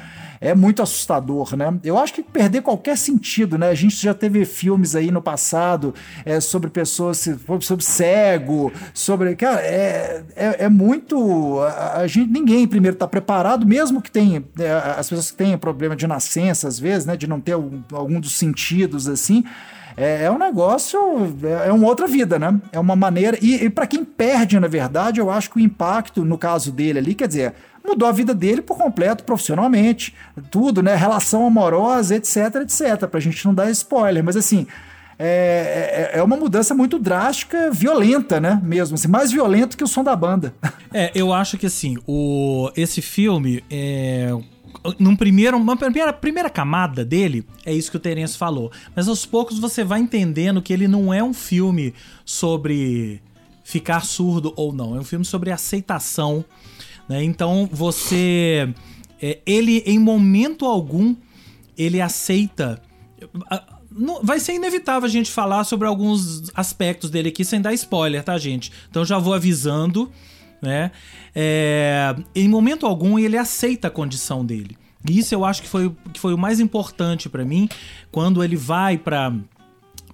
é muito assustador, né? Eu acho que perder qualquer sentido, né? A gente já teve filmes aí no passado é, sobre pessoas, sobre cego, sobre. Cara, é, é, é muito. A, a, gente, ninguém primeiro está preparado, mesmo que tenha. É, as pessoas que têm problema de nascença, às vezes, né? De não ter algum, algum dos sentidos assim. É, é, um negócio, é, é uma outra vida, né? É uma maneira. E, e para quem perde, na verdade, eu acho que o impacto, no caso dele ali, quer dizer, mudou a vida dele por completo, profissionalmente, tudo, né? Relação amorosa, etc, etc. Pra gente não dar spoiler, mas assim. É, é, é, uma mudança muito drástica, violenta, né? Mesmo assim, mais violento que o som da banda. É, eu acho que assim, o, esse filme é, num primeiro, uma primeira, primeira camada dele, é isso que o Terence falou. Mas aos poucos você vai entendendo que ele não é um filme sobre ficar surdo ou não. É um filme sobre aceitação né? Então você. É, ele, em momento algum, ele aceita. Vai ser inevitável a gente falar sobre alguns aspectos dele aqui sem dar spoiler, tá, gente? Então já vou avisando, né? É, em momento algum ele aceita a condição dele. E isso eu acho que foi, que foi o mais importante para mim quando ele vai para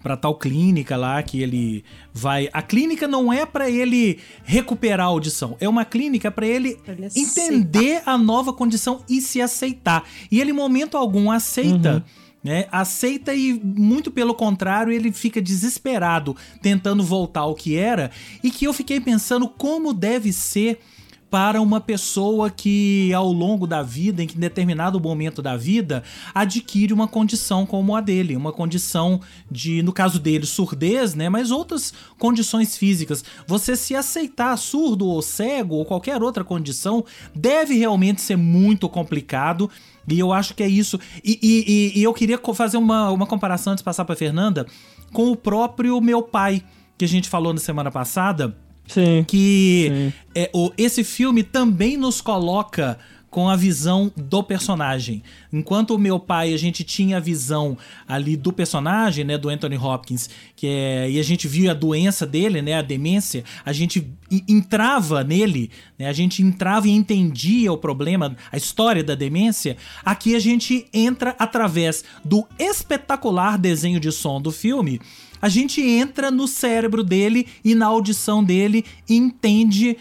para tal clínica lá que ele vai. A clínica não é para ele recuperar a audição, é uma clínica para ele, ele entender a nova condição e se aceitar. E ele, em momento algum, aceita. Uhum. Né, aceita e, muito pelo contrário, ele fica desesperado tentando voltar ao que era. E que eu fiquei pensando como deve ser para uma pessoa que, ao longo da vida, em determinado momento da vida, adquire uma condição como a dele, uma condição de, no caso dele, surdez, né? Mas outras condições físicas. Você se aceitar surdo ou cego ou qualquer outra condição deve realmente ser muito complicado. E eu acho que é isso. E, e, e eu queria fazer uma, uma comparação antes de passar para Fernanda com o próprio meu pai, que a gente falou na semana passada Sim. Que Sim. É, o, esse filme também nos coloca com a visão do personagem. Enquanto o meu pai, a gente tinha a visão ali do personagem, né, do Anthony Hopkins, que é, e a gente via a doença dele, né, a demência, a gente entrava nele, né, a gente entrava e entendia o problema, a história da demência. Aqui a gente entra através do espetacular desenho de som do filme a gente entra no cérebro dele e na audição dele e entende,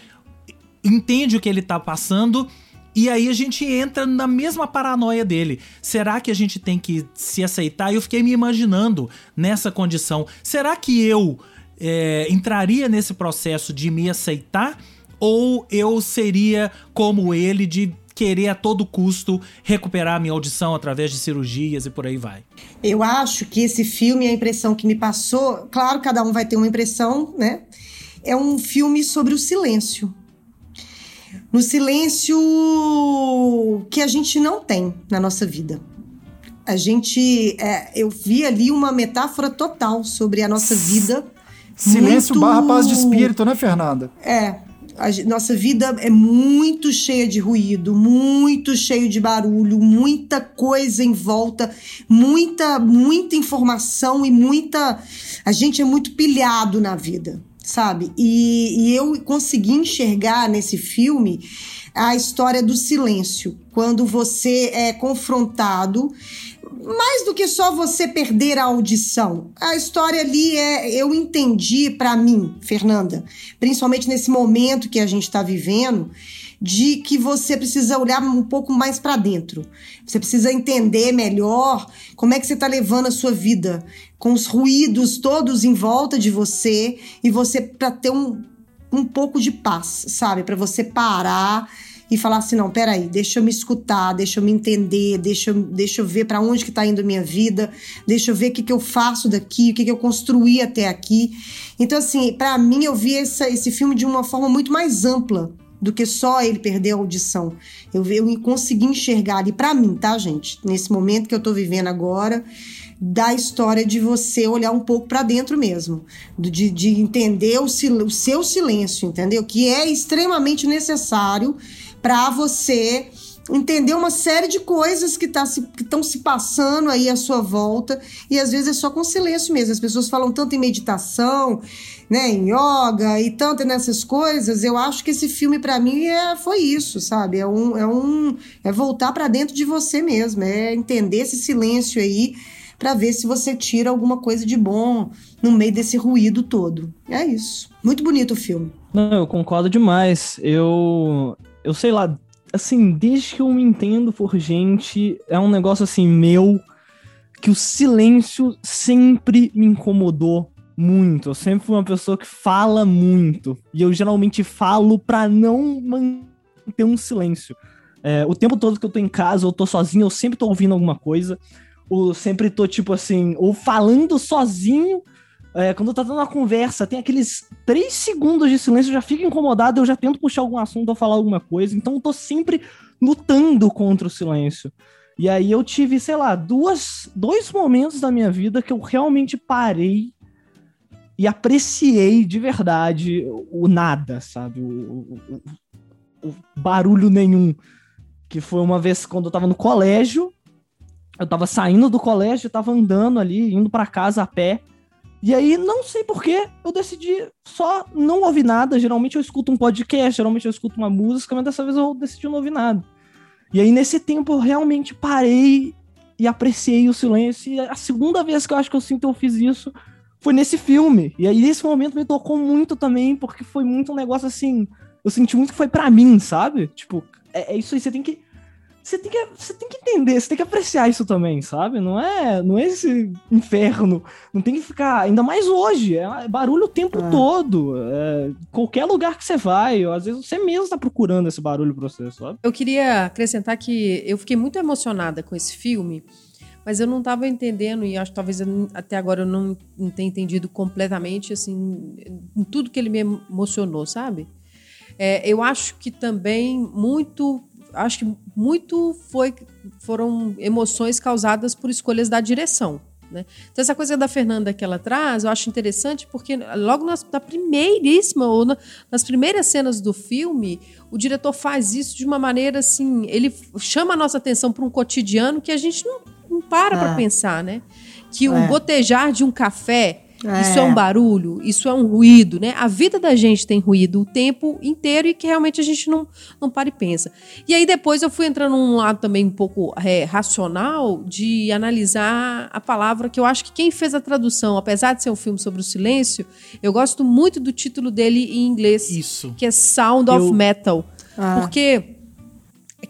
entende o que ele tá passando. E aí a gente entra na mesma paranoia dele. Será que a gente tem que se aceitar? Eu fiquei me imaginando nessa condição. Será que eu é, entraria nesse processo de me aceitar? Ou eu seria como ele de querer a todo custo recuperar a minha audição através de cirurgias e por aí vai. Eu acho que esse filme, a impressão que me passou, claro, cada um vai ter uma impressão, né? É um filme sobre o silêncio. No silêncio que a gente não tem na nossa vida. A gente. É, eu vi ali uma metáfora total sobre a nossa vida. Silêncio muito... barra paz de espírito, né, Fernanda? É, a nossa vida é muito cheia de ruído, muito cheio de barulho, muita coisa em volta, muita, muita informação e muita. A gente é muito pilhado na vida, sabe? E, e eu consegui enxergar nesse filme a história do silêncio, quando você é confrontado mais do que só você perder a audição. A história ali é, eu entendi para mim, Fernanda, principalmente nesse momento que a gente está vivendo, de que você precisa olhar um pouco mais para dentro. Você precisa entender melhor como é que você está levando a sua vida, com os ruídos todos em volta de você e você para ter um, um pouco de paz, sabe? Para você parar e falar assim: não, peraí, deixa eu me escutar, deixa eu me entender, deixa eu, deixa eu ver para onde que tá indo minha vida, deixa eu ver o que, que eu faço daqui, o que, que eu construí até aqui. Então, assim, para mim, eu vi essa, esse filme de uma forma muito mais ampla do que só ele perder a audição. Eu, eu consegui enxergar ali, para mim, tá, gente? Nesse momento que eu tô vivendo agora da história de você olhar um pouco para dentro mesmo, de, de entender o, o, seu silêncio, entendeu? Que é extremamente necessário para você entender uma série de coisas que tá estão se, se passando aí à sua volta e às vezes é só com silêncio mesmo. As pessoas falam tanto em meditação, né, em yoga e tanto nessas coisas. Eu acho que esse filme para mim é, foi isso, sabe? É um é um é voltar para dentro de você mesmo, é entender esse silêncio aí para ver se você tira alguma coisa de bom no meio desse ruído todo. É isso. Muito bonito o filme. Não, eu concordo demais. Eu eu sei lá, assim, desde que eu me entendo por gente, é um negócio assim meu que o silêncio sempre me incomodou muito. Eu sempre fui uma pessoa que fala muito. E eu geralmente falo pra não manter um silêncio. É, o tempo todo que eu tô em casa, eu tô sozinho, eu sempre tô ouvindo alguma coisa. Ou sempre tô, tipo assim, ou falando sozinho, é, quando tá dando uma conversa, tem aqueles três segundos de silêncio, eu já fico incomodado, eu já tento puxar algum assunto ou falar alguma coisa. Então eu tô sempre lutando contra o silêncio. E aí eu tive, sei lá, duas, dois momentos da minha vida que eu realmente parei e apreciei de verdade o nada, sabe? O, o, o, barulho nenhum. Que foi uma vez quando eu tava no colégio, eu tava saindo do colégio, eu tava andando ali, indo para casa a pé. E aí, não sei porquê, eu decidi só não ouvir nada. Geralmente eu escuto um podcast, geralmente eu escuto uma música, mas dessa vez eu decidi não ouvir nada. E aí, nesse tempo, eu realmente parei e apreciei o silêncio. E a segunda vez que eu acho que eu sinto eu fiz isso foi nesse filme. E aí, esse momento me tocou muito também, porque foi muito um negócio assim. Eu senti muito que foi para mim, sabe? Tipo, é, é, isso aí, você tem que. Você tem que, você tem que entender, você tem que apreciar isso também, sabe? Não é, não é esse inferno. Não tem que ficar. Ainda mais hoje. É barulho o tempo é. todo. É, qualquer lugar que você vai. Às vezes você mesmo tá procurando esse barulho pra você, sabe? Eu queria acrescentar que eu fiquei muito emocionada com esse filme mas eu não estava entendendo e acho que talvez eu, até agora eu não, não tenha entendido completamente assim em tudo que ele me emocionou, sabe? É, eu acho que também muito, acho que muito foi, foram emoções causadas por escolhas da direção. Né? Então, essa coisa da Fernanda que ela traz, eu acho interessante porque logo nas, na primeiríssima, ou na, nas primeiras cenas do filme, o diretor faz isso de uma maneira assim, ele chama a nossa atenção para um cotidiano que a gente não não para é. para pensar, né? Que o é. gotejar de um café, é. isso é um barulho, isso é um ruído, né? A vida da gente tem ruído o tempo inteiro e que realmente a gente não, não para e pensa. E aí depois eu fui entrando num lado também um pouco é, racional de analisar a palavra, que eu acho que quem fez a tradução, apesar de ser um filme sobre o silêncio, eu gosto muito do título dele em inglês. Isso. Que é Sound of Metal. Ah. Porque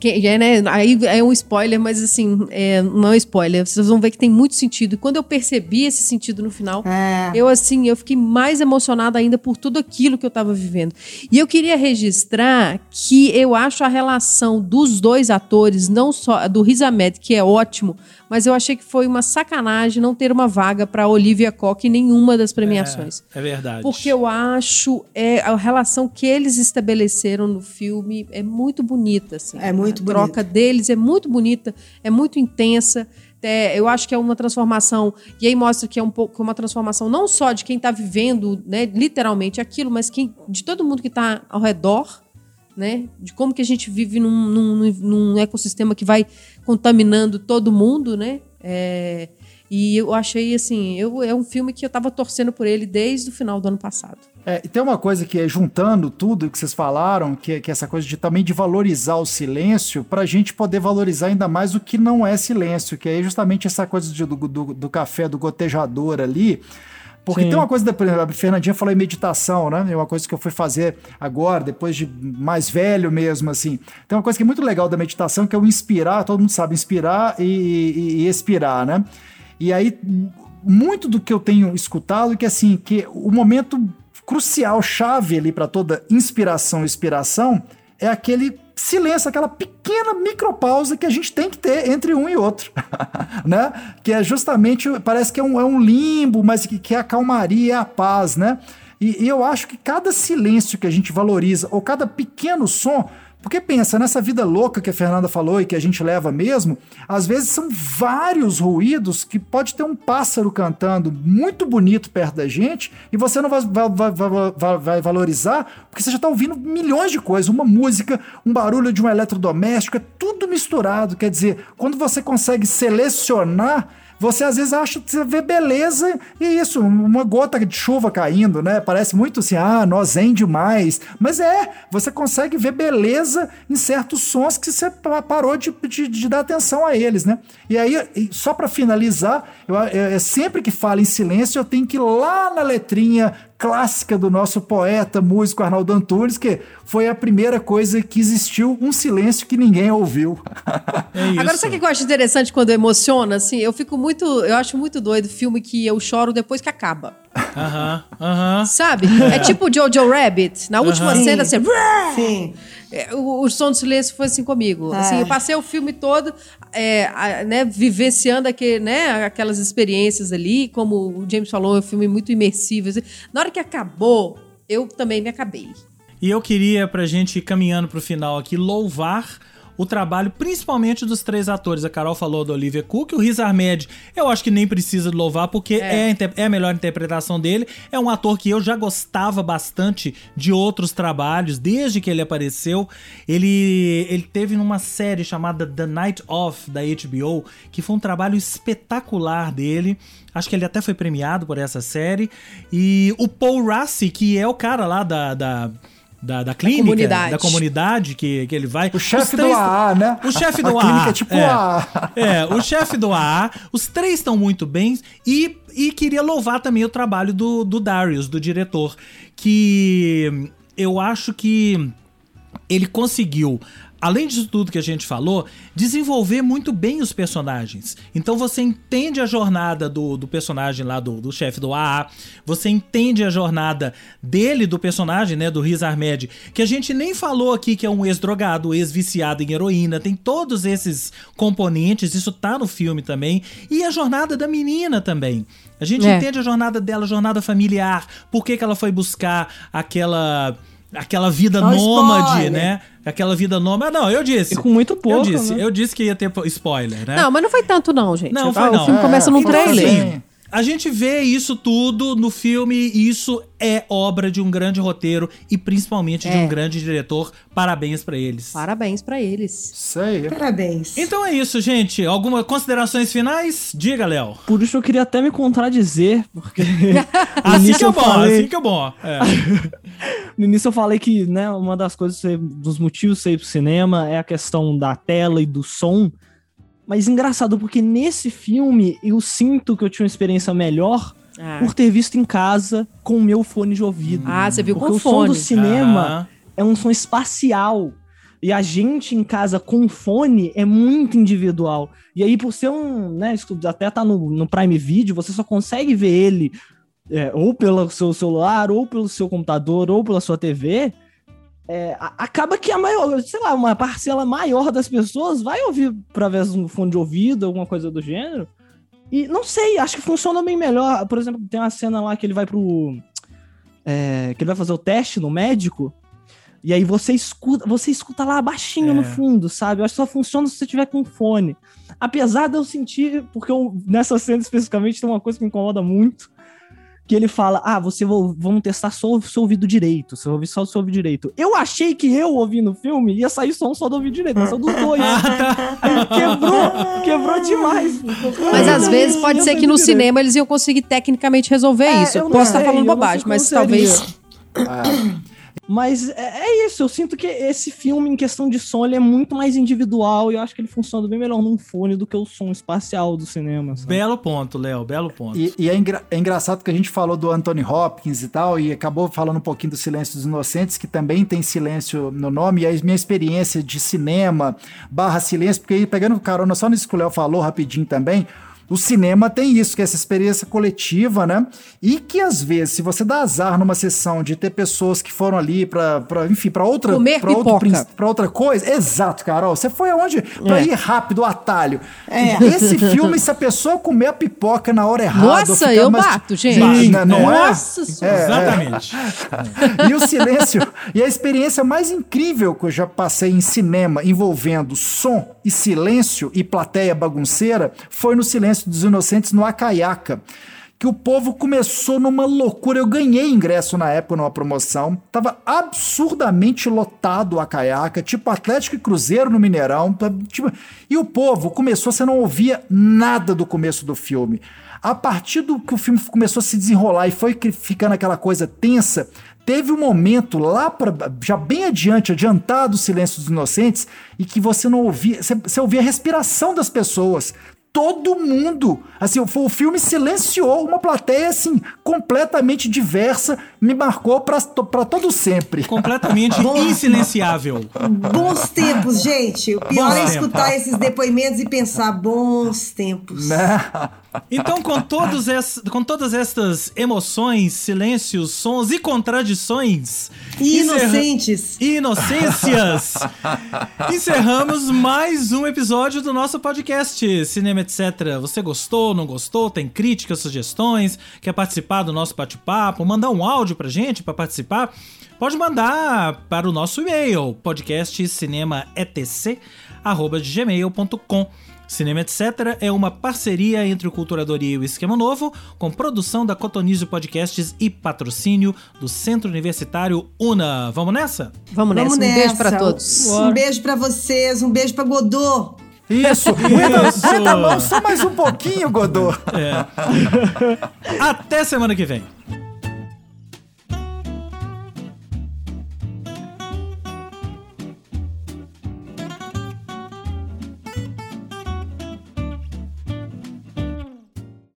que, é, né, aí é um spoiler, mas assim, é, não é spoiler. Vocês vão ver que tem muito sentido. E quando eu percebi esse sentido no final, é. eu assim, eu fiquei mais emocionada ainda por tudo aquilo que eu estava vivendo. E eu queria registrar que eu acho a relação dos dois atores, não só do Riz Ahmed, que é ótimo, mas eu achei que foi uma sacanagem não ter uma vaga para Olivia Koch em nenhuma das premiações. É, é, verdade. Porque eu acho é, a relação que eles estabeleceram no filme é muito bonita. Assim. É muito bonita. A troca deles é muito bonita, é muito intensa. É, eu acho que é uma transformação, e aí mostra que é um pouco uma transformação não só de quem está vivendo né, literalmente aquilo, mas quem, de todo mundo que está ao redor né? De como que a gente vive num, num, num ecossistema que vai contaminando todo mundo, né? É, e eu achei assim, eu, é um filme que eu tava torcendo por ele desde o final do ano passado. É, e tem uma coisa que é juntando tudo que vocês falaram, que, é, que é essa coisa de também de valorizar o silêncio, para a gente poder valorizar ainda mais o que não é silêncio, que é justamente essa coisa de, do, do, do café, do gotejador ali. Porque Sim. tem uma coisa da a Fernandinha falou em meditação, né? É uma coisa que eu fui fazer agora, depois de mais velho mesmo, assim. Tem uma coisa que é muito legal da meditação, que é o inspirar, todo mundo sabe inspirar e, e, e expirar, né? E aí, muito do que eu tenho escutado, que assim, que o momento crucial, chave ali para toda inspiração e expiração, é aquele silêncio, aquela pequena micropausa que a gente tem que ter entre um e outro, né? Que é justamente, parece que é um, é um limbo, mas que, que é a calmaria, é a paz, né? E, e eu acho que cada silêncio que a gente valoriza, ou cada pequeno som, porque pensa, nessa vida louca que a Fernanda falou e que a gente leva mesmo, às vezes são vários ruídos que pode ter um pássaro cantando muito bonito perto da gente e você não vai, vai, vai, vai valorizar porque você já está ouvindo milhões de coisas, uma música, um barulho de um eletrodoméstico, é tudo misturado. Quer dizer, quando você consegue selecionar você às vezes acha você vê beleza e isso, uma gota de chuva caindo, né? Parece muito assim, ah, nós zen demais. Mas é, você consegue ver beleza em certos sons que você parou de, de, de dar atenção a eles, né? E aí, só para finalizar, eu, é, sempre que falo em silêncio, eu tenho que ir lá na letrinha clássica do nosso poeta, músico Arnaldo Antunes, que foi a primeira coisa que existiu, um silêncio que ninguém ouviu. É Agora, sabe o que eu acho interessante quando emociona? Assim, eu fico muito. Eu acho muito doido filme que eu choro depois que acaba. Aham, aham. Sabe? É tipo Jojo Rabbit. Na última cena, assim. Sim. É, o, o, som do silêncio foi assim comigo. É. Assim, eu passei o filme todo é, a, né, vivenciando aquele, né, aquelas experiências ali, como o James falou, é um filme muito imersivo. Assim. Na hora que acabou, eu também me acabei. E eu queria, pra gente ir caminhando pro final aqui, louvar o trabalho, principalmente dos três atores. A Carol falou do Olivia Cook, o Riz Ahmed, eu acho que nem precisa louvar, porque é. É, é, a melhor interpretação dele. É um ator que eu já gostava bastante de outros trabalhos, desde que ele apareceu. Ele, ele teve numa série chamada The Night Of, da HBO, que foi um trabalho espetacular dele. Acho que ele até foi premiado por essa série. E o Paul Rassi, que é o cara lá da, da da, da clínica, comunidade. da comunidade que, que ele vai. O chefe do AA, né? O chefe A do clínica AA. é tipo é. AA. É, o chefe do AA. Os três estão muito bem. E, e queria louvar também o trabalho do, do Darius, do diretor. Que eu acho que ele conseguiu, além disso tudo que a gente falou, desenvolver muito bem os personagens. Então você entende a jornada do, do personagem lá, do, do chefe do AA, você entende a jornada dele, do personagem, né, do Riz Ahmed, que a gente nem falou aqui que é um ex-drogado, ex-viciado em heroína, tem todos esses componentes, isso tá no filme também, e a jornada da menina também. A gente É. entende a jornada dela, a jornada familiar, por que, que ela foi buscar aquela aquela vida Ó, nômade, spoiler. né? Aquela vida nômade. Ah, não, eu disse. E com muito pouco, Eu disse, né? eu disse que ia ter po- spoiler, né? Não, mas não foi tanto não, gente. Não, Ah, foi não. O filme É, começa num Então, trailer. assim, a gente vê isso tudo no filme, e isso é obra de um grande roteiro e principalmente de É. um grande diretor. Parabéns pra eles. Parabéns pra eles. Isso aí. Parabéns. Então é isso, gente. Algumas considerações finais? Diga, Léo. Por isso eu queria até me contradizer, porque Assim que é bom, falei- assim que é bom. É. No início eu falei que, né, uma das coisas, dos motivos de você ir pro cinema é a questão da tela e do som. Mas engraçado, porque nesse filme eu sinto que eu tinha uma experiência melhor Ah, por ter visto em casa com o meu fone de ouvido. Ah, você viu porque com o som fone. do cinema Ah. é um som espacial. E a gente em casa com fone é muito individual. E aí, por ser um, né, até tá no, no Prime Video, você só consegue ver ele é, ou pelo seu celular, ou pelo seu computador, ou pela sua TV. É, acaba que a maior, sei lá, uma parcela maior das pessoas vai ouvir através de um fone de ouvido, alguma coisa do gênero. E não sei, acho que funciona bem melhor. Por exemplo, tem uma cena lá que ele vai pro. é, que ele vai fazer o teste no médico. E aí você escuta, você escuta lá baixinho É. no fundo, sabe? Eu acho que só funciona se você tiver com fone. Apesar de eu sentir, porque eu, nessa cena especificamente tem uma coisa que me incomoda muito, que ele fala: "Ah, você vou, vamos testar só o seu ouvido direito, você vai ouvir só o seu ouvido direito". Eu achei que eu ouvindo o filme ia sair som só do ouvido direito, mas só dos dois. Aí quebrou, quebrou demais. Mas às vezes pode Eu ser que no direito. cinema eles iam conseguir tecnicamente resolver É, isso. eu posso estar sei, falando bobagem, mas talvez. Mas é, é isso, eu sinto que esse filme, em questão de som, ele é muito mais individual e eu acho que ele funciona bem melhor num fone do que o som espacial do cinema. sabe? Belo ponto, Léo, belo ponto. E, e é, engra- é engraçado que a gente falou do Anthony Hopkins e tal, e acabou falando um pouquinho do Silêncio dos Inocentes, que também tem silêncio no nome, e a minha experiência de cinema barra silêncio, porque aí, pegando carona só nisso que o Léo falou rapidinho também, o cinema tem isso, que é essa experiência coletiva, né? E que às vezes, se você dá azar numa sessão de ter pessoas que foram ali pra, pra enfim, pra outra, Comer pra outro pra outra coisa. Exato, Carol. Você foi aonde? Pra É. ir rápido, o atalho. É. Esse filme, se a pessoa comer a pipoca na hora errada. Nossa, eu mais- bato, gente. Né? Não é? Nossa senhora. Exatamente. E o silêncio. e a experiência mais incrível que eu já passei em cinema envolvendo som e silêncio e plateia bagunceira foi no Silêncio dos Inocentes no Acaiaca. Que o povo começou numa loucura. Eu ganhei ingresso na época numa promoção. Tava absurdamente lotado o Acaiaca, tipo Atlético e Cruzeiro no Mineirão. tá- tipo- e o povo começou, você não ouvia nada do começo do filme. A partir do que o filme começou a se desenrolar e foi ficando aquela coisa tensa, teve um momento lá para já bem adiante, adiantado o Silêncio dos Inocentes, e que você não ouvia, você, você ouvia a respiração das pessoas. Todo mundo, assim, o, o filme silenciou uma plateia assim completamente diversa, me marcou para todo sempre. Completamente insilenciável. Bons tempos, gente. O pior Bons é tempos. escutar esses depoimentos e pensar, bons tempos. Né? Então, com, todos ess- com todas estas emoções, silêncios, sons e contradições. E inocentes. e Inocências! Encerramos mais um episódio do nosso podcast Cinema Etc. Você gostou, não gostou? Tem críticas, sugestões? Quer participar do nosso bate-papo? Mandar um áudio pra gente pra participar? Pode mandar para o nosso e-mail podcastcinemaetc@gmail.com. Cinema Etc. é uma parceria entre o Culturadoria e o Esquema Novo, com produção da Cotonizio Podcasts e patrocínio do Centro Universitário UNA. Vamos nessa? Vamos nessa. Vamos Um beijo pra nessa. todos. Um beijo pra vocês, um beijo pra Godô. Isso, aguenta, a mão só mais um pouquinho, Godô. Até semana que vem.